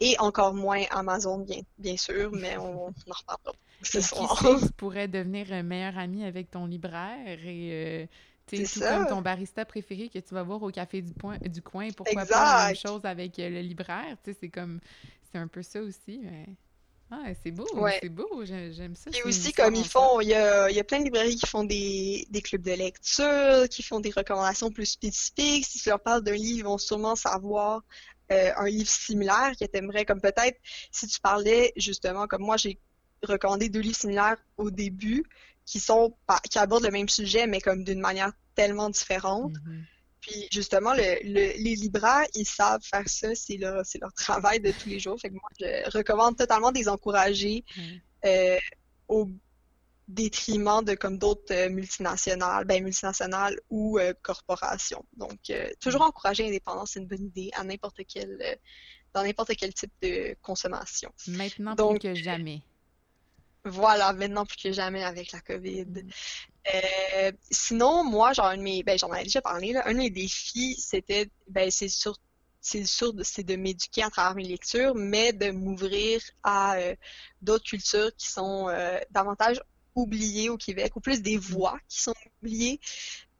et encore moins Amazon, bien, bien sûr, mais on, on en reparlera ce Et qui soir. sait, tu pourrais devenir un meilleur ami avec ton libraire et... euh, C'est tout ça. comme ton barista préféré que tu vas voir au café du, point, du coin, pourquoi pas la même Exact. chose avec euh, le libraire, c'est comme, c'est un peu ça aussi, mais... Ah, c'est beau, Ouais. c'est beau, j'ai- j'aime ça. Et aussi, comme ils font, il y a, il y a plein de librairies qui font des, des clubs de lecture, qui font des recommandations plus spécifiques. Si tu leur parles d'un livre, ils vont sûrement savoir euh, un livre similaire que tu aimerais, comme peut-être si tu parlais justement, comme moi, j'ai recommandé deux livres similaires au début, qui sont, qui abordent le même sujet, mais comme d'une manière tellement différente. Mhm. Puis justement, le, le- les libraires, ils savent faire ça, c'est leur, c'est leur travail de tous les jours. Fait que moi, je recommande totalement de les encourager Ouais. euh, au détriment de comme d'autres euh, multinationales, ben multinationales ou euh, corporations. Donc, toujours encourager l'indépendance, c'est une bonne idée à n'importe quel, dans n'importe quel type de consommation. Maintenant Donc, plus que jamais. Voilà, maintenant plus que jamais avec la COVID. Mm. Euh, sinon, moi, genre, un de mes, ben, j'en avais déjà parlé, là, un de mes défis, c'était, ben, c'est sûr, c'est sûr, de- c'est de m'éduquer à travers mes lectures, mais de m'ouvrir à euh, d'autres cultures qui sont euh, davantage oubliées au Québec, ou plus des voix qui sont oubliées.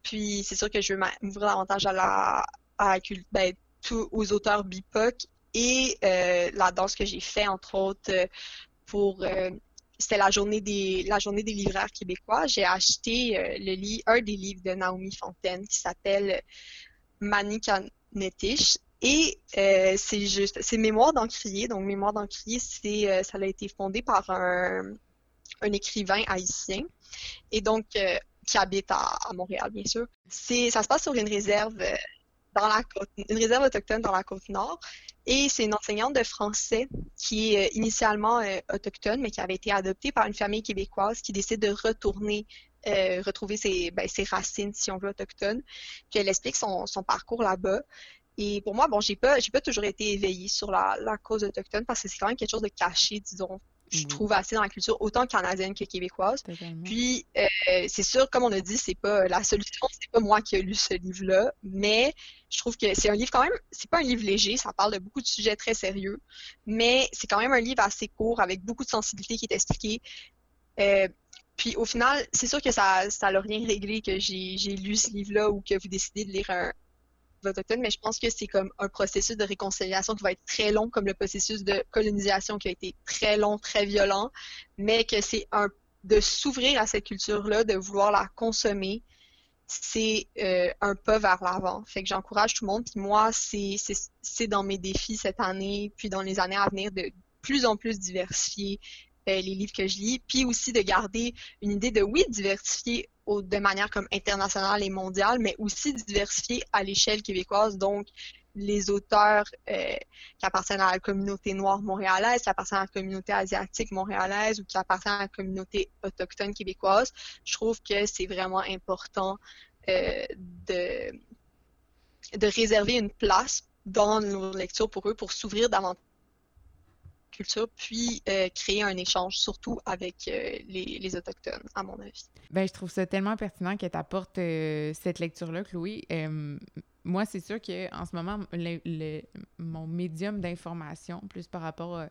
Puis, c'est sûr que je veux m'ouvrir davantage à la, à la ben, tout- aux auteurs BIPOC et la danse que j'ai fait, entre autres, pour c'était la journée des la journée des libraires québécois. J'ai acheté euh, le lit, un des livres de Naomi Fontaine qui s'appelle Manikanetish. Et euh, c'est juste, c'est Mémoire d'encrier. Donc, Mémoire d'encrier, c'est, euh, ça a été fondé par un, un écrivain haïtien. Et donc, qui habite à, à Montréal, bien sûr. C'est, ça se passe sur une réserve dans la côte, une réserve autochtone dans la côte nord. Et c'est une enseignante de français qui est euh, initialement euh, autochtone, mais qui avait été adoptée par une famille québécoise qui décide de retourner, euh, retrouver ses, ben, ses racines, si on veut, autochtones. Puis elle explique son, parcours là-bas. Et pour moi, bon, j'ai pas, j'ai pas toujours été éveillée sur la cause autochtone parce que c'est quand même quelque chose de caché, disons, je Oui. trouve assez dans la culture, autant canadienne que québécoise. Totalement. Puis, euh, c'est sûr, comme on a dit, c'est pas la solution, c'est pas moi qui ai lu ce livre-là, mais je trouve que c'est un livre quand même, c'est pas un livre léger, ça parle de beaucoup de sujets très sérieux, mais c'est quand même un livre assez court avec beaucoup de sensibilité qui est expliquée. Euh, puis au final, c'est sûr que ça, ça n'a rien réglé que j'ai, j'ai lu ce livre-là ou que vous décidez de lire un autochtone, mais je pense que c'est comme un processus de réconciliation qui va être très long, comme le processus de colonisation qui a été très long, très violent, mais que c'est un de s'ouvrir à cette culture-là, de vouloir la consommer, c'est euh, un pas vers l'avant. Fait que j'encourage tout le monde. Puis moi, c'est dans mes défis cette année, puis dans les années à venir, de plus en plus diversifier euh, les livres que je lis, puis aussi de garder une idée de, oui, diversifier au- de manière comme internationale et mondiale, mais aussi diversifier à l'échelle québécoise. Donc, les auteurs euh, qui appartiennent à la communauté noire montréalaise, qui appartiennent à la communauté asiatique montréalaise ou qui appartiennent à la communauté autochtone québécoise, je trouve que c'est vraiment important euh, de, de réserver une place dans nos lectures pour eux, pour s'ouvrir davantage culture, puis euh, créer un échange, surtout avec euh, les, les Autochtones, à mon avis. Ben, je trouve ça tellement pertinent que tu apportes cette lecture-là, Chloé. Euh, moi, c'est sûr qu'en ce moment, le, le- mon médium d'information, plus par rapport euh,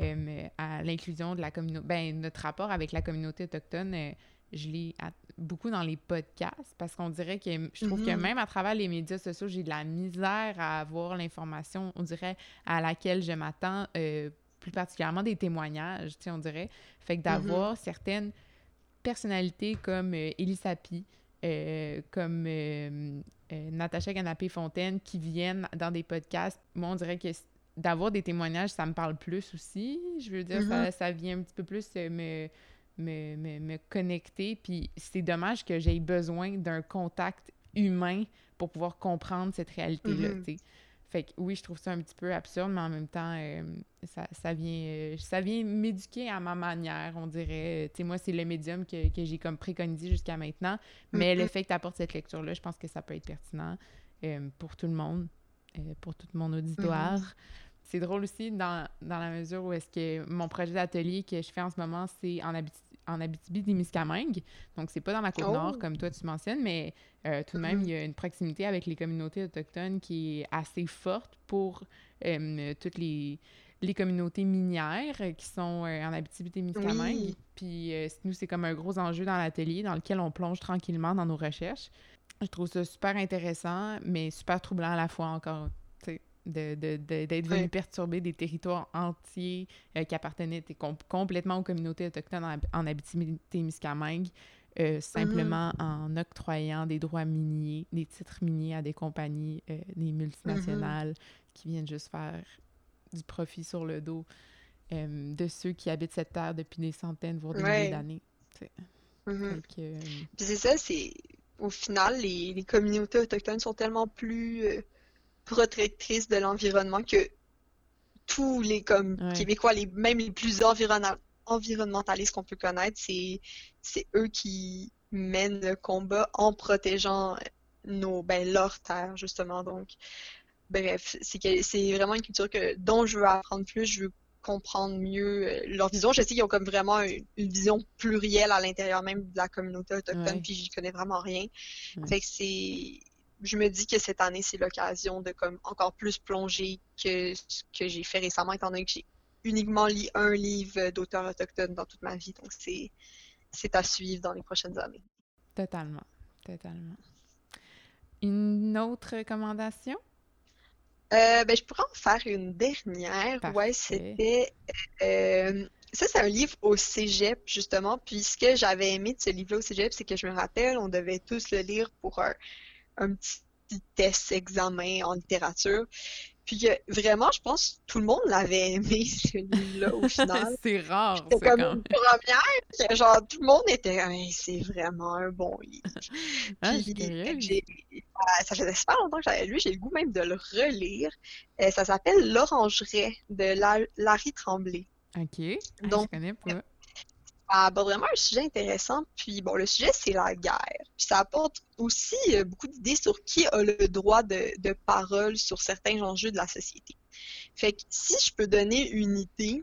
euh, à l'inclusion de la communauté, ben, notre rapport avec la communauté autochtone, euh, je lis à- beaucoup dans les podcasts parce qu'on dirait que je trouve que Mhm. même à travers les médias sociaux, j'ai de la misère à avoir l'information, on dirait, à laquelle je m'attends, euh, plus particulièrement des témoignages, tu sais, on dirait. Fait que d'avoir certaines personnalités comme euh, Sapi, comme Natacha Canapé-Fontaine qui viennent dans des podcasts. Moi, on dirait que d'avoir des témoignages, ça me parle plus aussi. Je veux dire, ça, mm-hmm. ça, vient un petit peu plus me, me, me, me connecter. Puis c'est dommage que j'aie besoin d'un contact humain pour pouvoir comprendre cette réalité-là, mm-hmm. Fait que oui, je trouve ça un petit peu absurde, mais en même temps, euh, ça, ça, vient, euh, ça vient m'éduquer à ma manière, on dirait. Tu sais, moi, c'est le médium que, que j'ai comme préconisé jusqu'à maintenant, mais le mm-hmm. fait que tu apportes cette lecture-là, je pense que ça peut être pertinent euh, pour tout le monde, pour tout mon auditoire. Mm-hmm. C'est drôle aussi dans, dans, la mesure où est-ce que mon projet d'atelier que je fais en ce moment, c'est en, en Abitibi-Témiscamingue. Donc, c'est pas dans la Côte-Nord, oh! comme toi, tu mentionnes, mais euh, tout de même, mm-hmm. il y a une proximité avec les communautés autochtones qui est assez forte pour euh, toutes les, les communautés minières qui sont euh, en Abitibi-Témiscamingue. Puis, nous, c'est comme un gros enjeu dans l'atelier dans lequel on plonge tranquillement dans nos recherches. Je trouve ça super intéressant, mais super troublant à la fois encore d'être de, de, venu perturber des territoires entiers euh, qui appartenaient complètement aux communautés autochtones en, en Abitibi-Témiscamingue, euh, simplement mm-hmm. en octroyant des droits miniers, des titres miniers à des compagnies, euh, des multinationales mm-hmm. qui viennent juste faire du profit sur le dos de ceux qui habitent cette terre depuis des centaines, voire des milliers d'années. Mm-hmm. c'est ça, c'est au final, les, les, communautés autochtones sont tellement plus protectrice de l'environnement que tous les comme Québécois, les, même les plus environnementalistes qu'on peut connaître, c'est, c'est eux qui mènent le combat en protégeant nos, ben, leur terre, justement. Donc, bref, c'est, c'est vraiment une culture que, dont je veux apprendre plus, je veux comprendre mieux euh, leur vision. Je sais qu'ils ont comme vraiment une, vision plurielle à l'intérieur même de la communauté autochtone, puis j'y connais vraiment rien. Fait que c'est je me dis que cette année, c'est l'occasion de comme encore plus plonger que ce que j'ai fait récemment, étant donné que j'ai uniquement lu un livre d'auteur autochtone dans toute ma vie. Donc, c'est, c'est à suivre dans les prochaines années. Totalement. Totalement. Une autre recommandation? Euh, ben, je pourrais en faire une dernière. Ouais, c'était. Euh, ça, c'est un livre au cégep, justement. Puis, ce que j'avais aimé de ce livre-là au cégep, c'est que je me rappelle, on devait tous le lire pour un, un petit test examen en littérature. Puis vraiment, je pense que tout le monde l'avait aimé, ce livre-là, au final. c'est rare. C'était comme une première, genre, tout le monde était c'est vraiment un bon livre. ah, ça faisait super longtemps que j'avais lu, j'ai le goût même de le relire. Euh, ça s'appelle L'Orangerie de Larry Tremblay. OK. Ah, Donc, je connais pas aborde vraiment un sujet intéressant. Puis bon, le sujet, c'est la guerre. Puis ça apporte aussi euh, beaucoup d'idées sur qui a le droit de, parole sur certains enjeux de la société. Fait que si je peux donner une idée,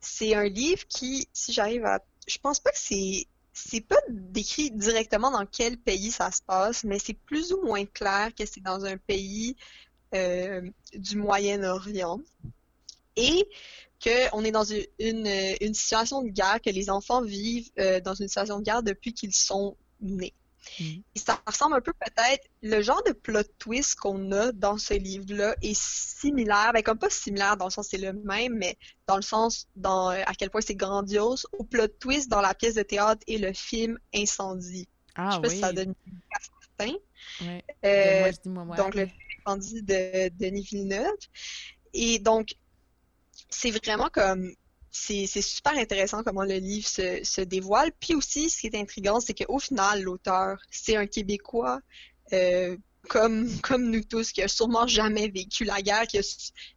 c'est un livre qui, si j'arrive à... Je pense pas que c'est... C'est pas décrit directement dans quel pays ça se passe, mais c'est plus ou moins clair que c'est dans un pays euh, du Moyen-Orient. Et qu'on est dans une, une, situation de guerre, que les enfants vivent euh, dans une situation de guerre depuis qu'ils sont nés. Mm. Et ça ressemble un peu peut-être, le genre de plot twist qu'on a dans ce livre-là est similaire, ben comme pas similaire dans le sens c'est le même, mais dans le sens dans à quel point c'est grandiose, au plot twist dans la pièce de théâtre et le film Incendie. Ah, je sais pas si ça donne un certain. Euh, donc le film Incendie de Denis Villeneuve. Et donc, c'est vraiment comme c'est super intéressant comment le livre se, se, dévoile. Puis aussi, ce qui est intriguant, c'est qu'au final, l'auteur, c'est un Québécois euh, comme, comme nous tous, qui a sûrement jamais vécu la guerre, qui a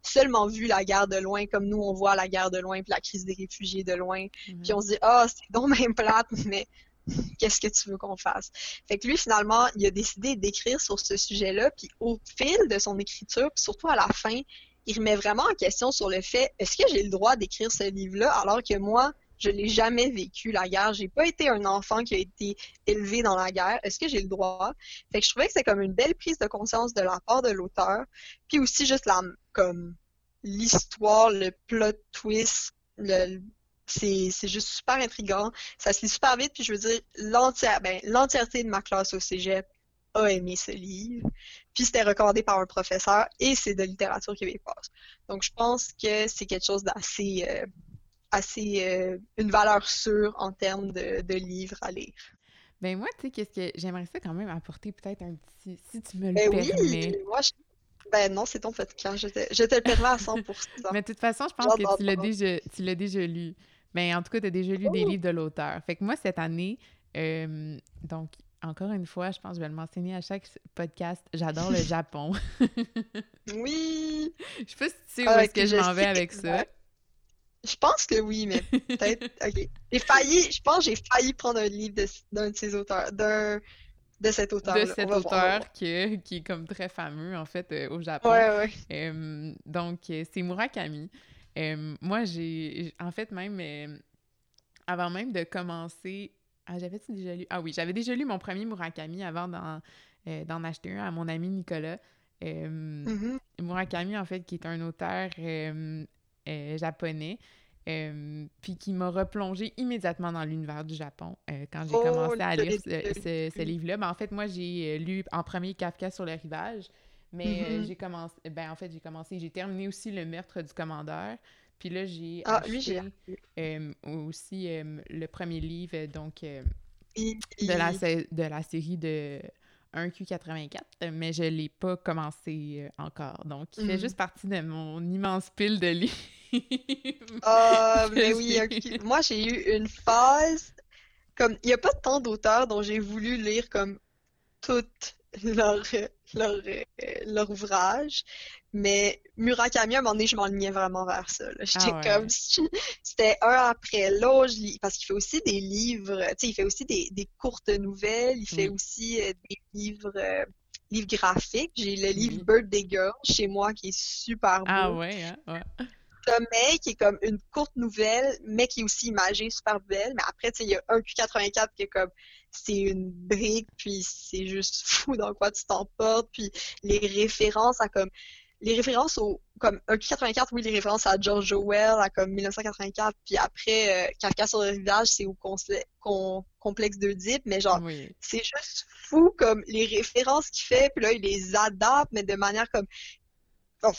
seulement vu la guerre de loin, comme nous, on voit la guerre de loin, puis la crise des réfugiés de loin. Mm-hmm. Puis on se dit, ah, c'est donc même plate, mais qu'est-ce que tu veux qu'on fasse? Fait que lui, finalement, il a décidé d'écrire sur ce sujet-là, puis au fil de son écriture, puis surtout à la fin, il remet vraiment en question sur le fait est-ce que j'ai le droit d'écrire ce livre-là alors que moi, je l'ai jamais vécu la guerre. J'ai pas été un enfant qui a été élevé dans la guerre. Est-ce que j'ai le droit? Fait que je trouvais que c'est comme une belle prise de conscience de la part de l'auteur, puis aussi juste la comme l'histoire, le plot twist, le, c'est, juste super intriguant. Ça se lit super vite, puis je veux dire, ben, l'entièreté de ma classe au cégep a aimé ce livre. Puis c'était recommandé par un professeur et c'est de littérature québécoise. Donc je pense que c'est quelque chose d'assez euh, assez euh, une valeur sûre en termes de, de livres à lire. Ben moi, tu sais, qu'est-ce que j'aimerais ça quand même apporter peut-être un petit, si tu me le Ben permets. oui, moi, je- ben non, c'est ton podcast, je te, je te le permets à 100%. Mais de toute façon, je pense que tu l'as déjà, tu l'as déjà lu. Ben, en tout cas, tu as déjà lu des livres de l'auteur. Fait que moi, cette année, euh, donc, encore une fois, je pense que je vais le mentionner à chaque podcast, j'adore le Japon. Oui, Je sais pas si tu sais où Ah, est-ce que je m'en vais avec ça. je pense que oui, mais peut-être. Ok. J'ai failli, je pense que j'ai failli prendre un livre d'un de ces auteurs, d'un de cet auteur. De cet auteur qui, qui est comme très fameux, en fait, euh, au Japon. Ouais, ouais. Euh, donc, euh, c'est Murakami. Euh, moi, j'ai... En fait, même... euh, avant même de commencer... Ah, j'avais-tu déjà lu? Ah oui, j'avais déjà lu mon premier Murakami avant d'en, euh, acheter un à mon ami Nicolas. Euh, Mhm. Murakami, en fait, qui est un auteur euh, japonais, euh, puis qui m'a replongé immédiatement dans l'univers du Japon euh, quand j'ai Oh, commencé à lire ce, livre. ce- ce livre-là. Ben, en fait, moi, j'ai lu en premier Kafka sur le rivage, mais Mhm. j'ai commencé, ben, en fait, j'ai commencé, j'ai terminé aussi Le meurtre du commandeur, puis là, j'ai Ah, lui, j'ai acheté euh, aussi euh, le premier livre, donc, euh, de la, de la série de 1Q84, mais je l'ai pas commencé encore. Donc, il fait Mhm. juste partie de mon immense pile de livres. Ah, mais oui, j'ai ok. Moi, j'ai eu une phase, comme, il n'y a pas tant d'auteurs dont j'ai voulu lire comme toutes leur, leur, euh, leur ouvrage, mais Murakami, à un moment donné, je m'enlignais vraiment vers ça. J'étais Ah ouais. comme, c'était un après l'autre, parce qu'il fait aussi des livres, tu sais, il fait aussi des, des courtes nouvelles, il fait aussi euh, des livres, euh, livres graphiques. J'ai le livre Oui. Birthday Girl chez moi qui est super beau. Ah ouais, hein? Ouais. Sommeil, qui est comme une courte nouvelle, mais qui est aussi imagée, super belle. Mais après, tu sais, il y a un Q84 qui est comme, c'est une brique, puis c'est juste fou dans quoi tu t'emportes, puis les références à comme, les références au, comme, un Q84, oui, les références à George Orwell, à comme 1984, puis après, euh, Kafka sur le rivage, c'est au con- complexe d'Oedipe, mais genre, Oui. c'est juste fou comme les références qu'il fait, puis là, il les adapte, mais de manière comme. Oh,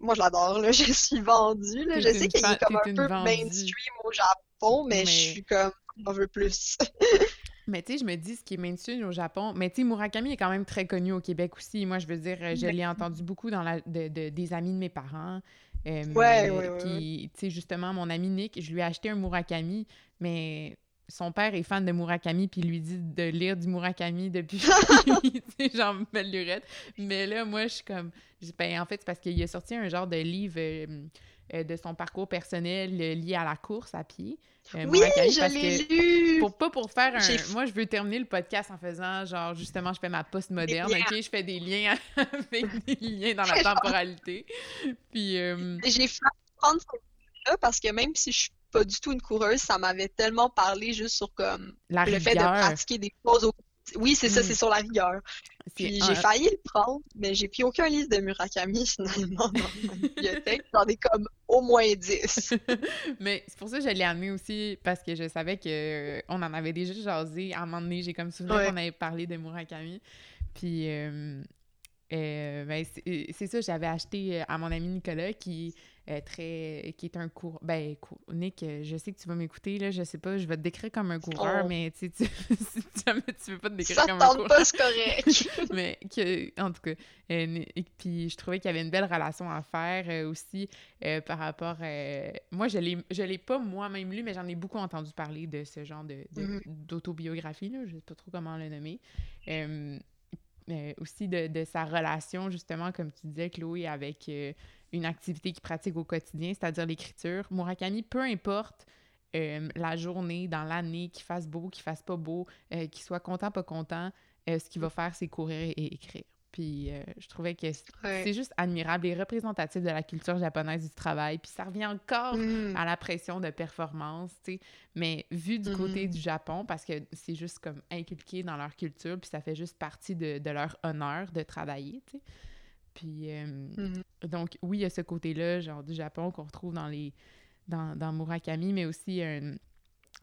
moi, je l'adore, là. Je suis vendue, là. Je sais qu'il est comme un peu vendue. mainstream au Japon, mais, Mais- je suis comme. On veut plus. Mais tu sais, je me dis ce qui est mainstream au Japon. Mais tu sais, Murakami est quand même très connu au Québec aussi. Moi, je veux dire, euh, je Ben l'ai entendu beaucoup dans la, de, de- des amis de mes parents. Euh, Ouais, ouais, ouais, Puis, tu sais, justement, mon ami Nick, je lui ai acheté un Murakami, mais son père est fan de Murakami, puis il lui dit de lire du Murakami depuis. tu sais, genre, belle lurette. Mais là, moi, je suis comme. Ben, en fait, c'est parce qu'il a sorti un genre de livre. euh, de son parcours personnel lié à la course à pied. Euh, Oui, Murakami, je l'ai lu! pour pas pour faire un moi je veux terminer le podcast en faisant genre justement je fais ma post moderne liens. ok? Je fais des liens avec des liens dans la temporalité puis euh, J'ai failli prendre ce livre-là parce que même si je suis pas du tout une coureuse, ça m'avait tellement parlé juste sur comme la le fait de pratiquer des choses au Oui, c'est ça, Mm. c'est sur la rigueur. Puis j'ai failli le prendre, mais j'ai pris aucun livre de Murakami finalement dans ma bibliothèque. J'en ai comme au moins 10. mais c'est pour ça que je l'ai amené aussi parce que je savais que euh, on en avait déjà jasé à un moment donné j'ai comme souvenir Ouais. qu'on avait parlé de Murakami puis euh, euh, ben, c'est ça j'avais acheté à mon ami Nicolas qui est très qui est un cours ben cou- Nick euh, je sais que tu vas m'écouter là je sais pas je vais te décrire comme un coureur Oh. mais tu sais tu, si jamais tu veux pas te décrire Ça comme un tente coureur pas, c'est correct. mais que, en tout cas, euh, et puis je trouvais qu'il y avait une belle relation à faire euh, aussi euh, par rapport. euh, moi, je l'ai, je l'ai pas moi-même lu, mais j'en ai beaucoup entendu parler de ce genre de, Mhm. d'autobiographie, là, je sais pas trop comment le nommer. Euh, aussi de, de sa relation, justement, comme tu disais, Chloé, avec euh, une activité qu'il pratique au quotidien, c'est-à-dire l'écriture. Murakami, peu importe euh, la journée, dans l'année, qu'il fasse beau, qu'il fasse pas beau, euh, qu'il soit content, pas content, ce qu'il va faire, c'est courir et écrire. Puis euh, je trouvais que Ouais. c'est juste admirable et représentatif de la culture japonaise du travail. Puis ça revient encore Mm. à la pression de performance, tu sais. Mais vu du côté Mhm. du Japon, parce que c'est juste comme inculqué dans leur culture, puis ça fait juste partie de, de leur honneur de travailler, tu sais. Puis, euh, Mhm. donc, oui, il y a ce côté-là, genre du Japon, qu'on retrouve dans les dans, dans Murakami, mais aussi euh,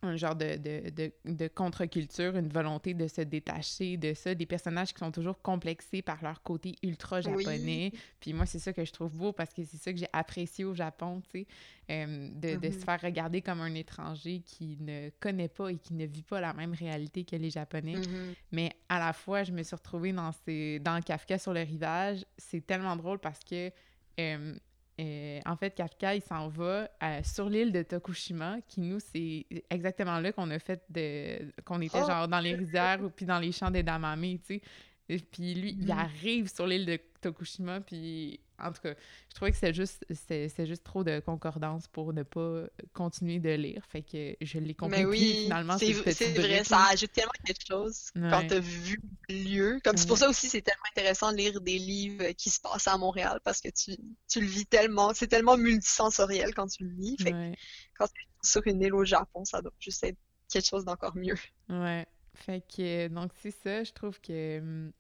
un genre de, de, de, de contre-culture, une volonté de se détacher de ça, des personnages qui sont toujours complexés par leur côté ultra japonais. Puis moi, c'est ça que je trouve beau parce que c'est ça que j'ai apprécié au Japon, tu sais, euh, de, de, se Mhm. faire regarder comme un étranger qui ne connaît pas et qui ne vit pas la même réalité que les Japonais. Mhm. Mais à la fois, je me suis retrouvée dans, ces... dans Kafka sur le rivage. C'est tellement drôle parce que, euh, euh, en fait, Kafka, il s'en va euh, sur l'île de Tokushima, qui, nous, c'est exactement là qu'on a fait de... qu'on était Oh! genre dans les rizières ou puis dans les champs d'edamame, tu sais. Puis lui, il Mhm. arrive sur l'île de Tokushima, puis en tout cas, je trouvais que c'est juste, c'est juste trop de concordance pour ne pas continuer de lire. Fait que je l'ai compris. Mais Puis oui, finalement, c'est vrai, ça ajoute tellement quelque chose Ouais. quand t'as vu le lieu. Comme c'est pour ça aussi, c'est tellement intéressant de lire des livres qui se passent à Montréal parce que tu, tu le vis tellement, c'est tellement multisensoriel quand tu le lis. Fait que quand tu es sur une île au Japon, ça doit juste être quelque chose d'encore mieux. Ouais. Fait que, donc, c'est ça. Je trouve que hum,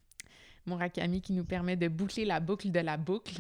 Murakami qui nous permet de boucler la boucle de la boucle.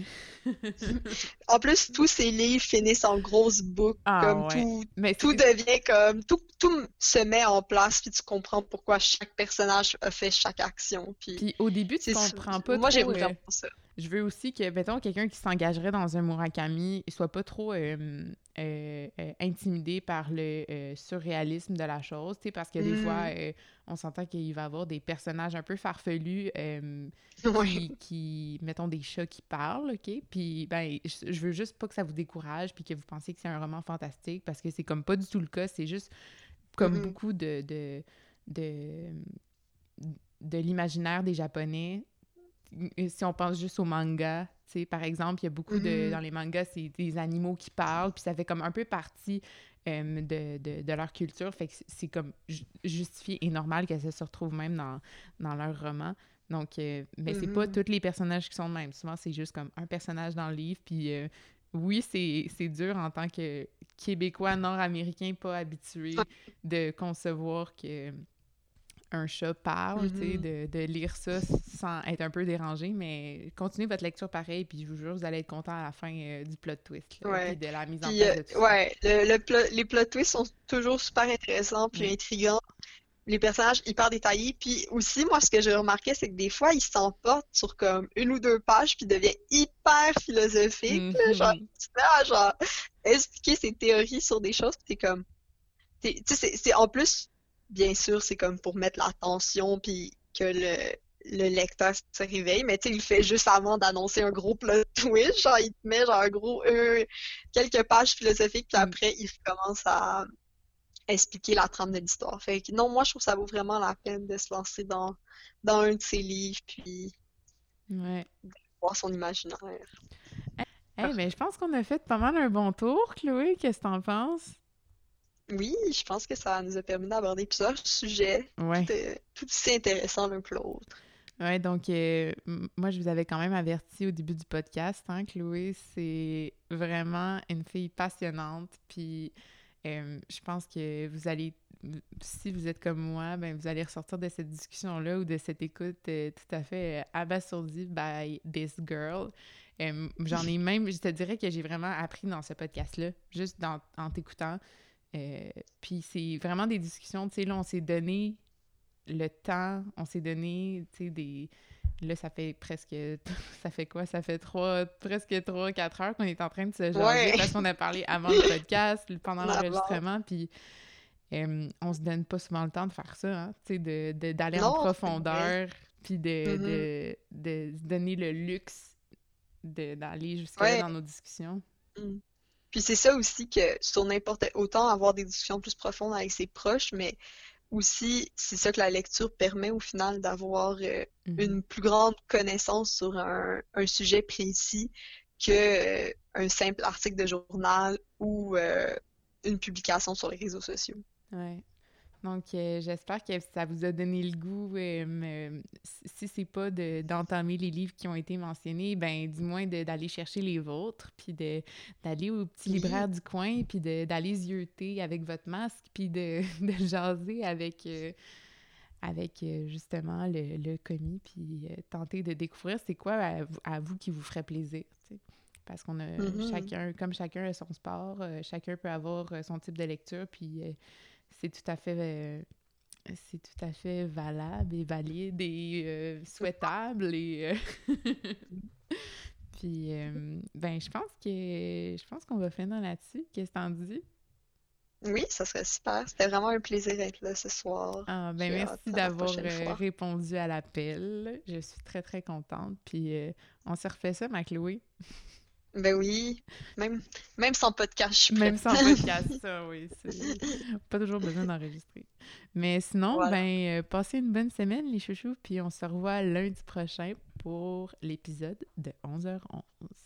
En plus, tous ces livres finissent en grosses boucles, Ah, comme ouais. tout, Mais tout devient comme, tout, tout se met en place, puis tu comprends pourquoi chaque personnage a fait chaque action. Puis Puis au début, tu comprends pas Moi, trop, j'aime euh, vraiment ça. Je veux aussi que, mettons, quelqu'un qui s'engagerait dans un Murakami soit pas trop euh, euh, euh, intimidé par le surréalisme de la chose, tu sais, parce que des Mm. fois, euh, on s'entend qu'il va y avoir des personnages un peu farfelus qui, qui- mettons, des chats qui parlent, OK? Puis, ben, je veux juste pas que ça vous décourage puis que vous pensiez que c'est un roman fantastique parce que c'est comme pas du tout le cas. C'est juste comme beaucoup de... de, de de l'imaginaire des Japonais, si on pense juste au manga, tu sais, par exemple, il y a beaucoup de... Mhm. Dans les mangas, c'est des animaux qui parlent, puis ça fait comme un peu partie euh, de, de, de leur culture, fait que c'est- comme ju- justifié et normal que ça se retrouve même dans, dans leur roman. Donc, euh, mais c'est pas Mhm. tous les personnages qui sont de même. Souvent, c'est juste comme un personnage dans le livre, puis euh, oui, c'est c'est dur en tant que Québécois nord-américain pas habitué de concevoir que un chat parle, tu sais, Mhm. de, de lire ça sans être un peu dérangé, mais continuez votre lecture pareil, puis je vous jure, vous allez être content à la fin euh, du plot twist, là, Ouais. puis de la mise en Puis, place euh, de tout ça. ouais, le, le les plot twists sont toujours super intéressants puis intrigants. Les personnages hyper détaillés. Puis aussi, moi, ce que j'ai remarqué, c'est que des fois, ils s'emportent sur comme une ou deux pages puis deviennent hyper genre, Mhm. tu te mets à, genre, expliquer ses théories sur des choses puis t'es comme... Tu sais, c'est- c'est en plus, bien sûr, c'est comme pour mettre la tension puis que le, le lecteur se réveille, mais tu sais, il le fait juste avant d'annoncer un gros plot twist. Genre, il te met genre un gros... euh, quelques pages philosophiques, puis Mm. après, il commence à expliquer la trame de l'histoire. Fait que non, moi, je trouve que ça vaut vraiment la peine de se lancer dans, dans un de ses livres, puis Ouais. voir son imaginaire. Hey, mais je pense qu'on a fait pas mal un bon tour, Chloé. Qu'est-ce que t'en penses? Oui, je pense que ça nous a permis d'aborder plusieurs sujets, Ouais. tout, euh, tout aussi intéressants l'un que l'autre. Ouais, donc euh, moi, je vous avais quand même averti au début du podcast, hein, Chloé, c'est vraiment une fille passionnante, puis euh, je pense que vous allez, si vous êtes comme moi, ben vous allez ressortir de cette discussion-là ou de cette écoute euh, tout à fait abasourdie by this girl. J'en ai même, je te dirais que j'ai vraiment appris dans ce podcast-là, juste dans, en t'écoutant. Euh, puis c'est vraiment des discussions, tu sais, là, on s'est donné le temps, on s'est donné, tu sais, des... Là, ça fait presque... Ça fait quoi? Ça fait trois, presque trois, quatre heures qu'on est en train de se jaser Ouais. parce qu'on a parlé avant le podcast, pendant l'enregistrement, puis euh, on se donne pas souvent le temps de faire ça, hein, tu sais, d'aller en profondeur, puis de, Mhm. de, de se donner le luxe d'aller jusque Ouais. dans nos discussions. Mm. Puis c'est ça aussi que sur n'importe autant avoir des discussions plus profondes avec ses proches, mais aussi c'est ça que la lecture permet au final d'avoir euh, Mhm. une plus grande connaissance sur un, un sujet précis que euh, un simple article de journal ou euh, une publication sur les réseaux sociaux. Ouais. Donc, euh, j'espère que ça vous a donné le goût, euh, si c'est pas de- d'entamer les livres qui ont été mentionnés, ben du moins d'aller chercher les vôtres, puis de- d'aller au petit libraire du coin, puis d'aller zioter avec votre masque, puis de, de jaser avec, euh, avec euh, justement le, le commis, puis tenter de découvrir c'est quoi à, vous- à vous qui vous ferait plaisir. Parce qu'on a Mhm. chacun, comme chacun a son sport, euh, chacun peut avoir son type de lecture, puis euh, c'est tout à fait euh, c'est tout à fait valable et valide et euh, souhaitable et puis ben je pense que je pense qu'on va finir là-dessus qu'est-ce que t'en dis? Oui, ça serait super. C'était vraiment un plaisir d'être là ce soir. Ah, ben merci d'avoir répondu à l'appel. Je suis très, très contente. Puis on se refait ça, ma Chloé. Ben oui, même, même sans podcast, je suis Même sans podcast, ça, oui. Pas toujours besoin d'enregistrer. Mais sinon, ben, euh, passez une bonne semaine, les chouchous, puis on se revoit lundi prochain pour l'épisode de 11h11.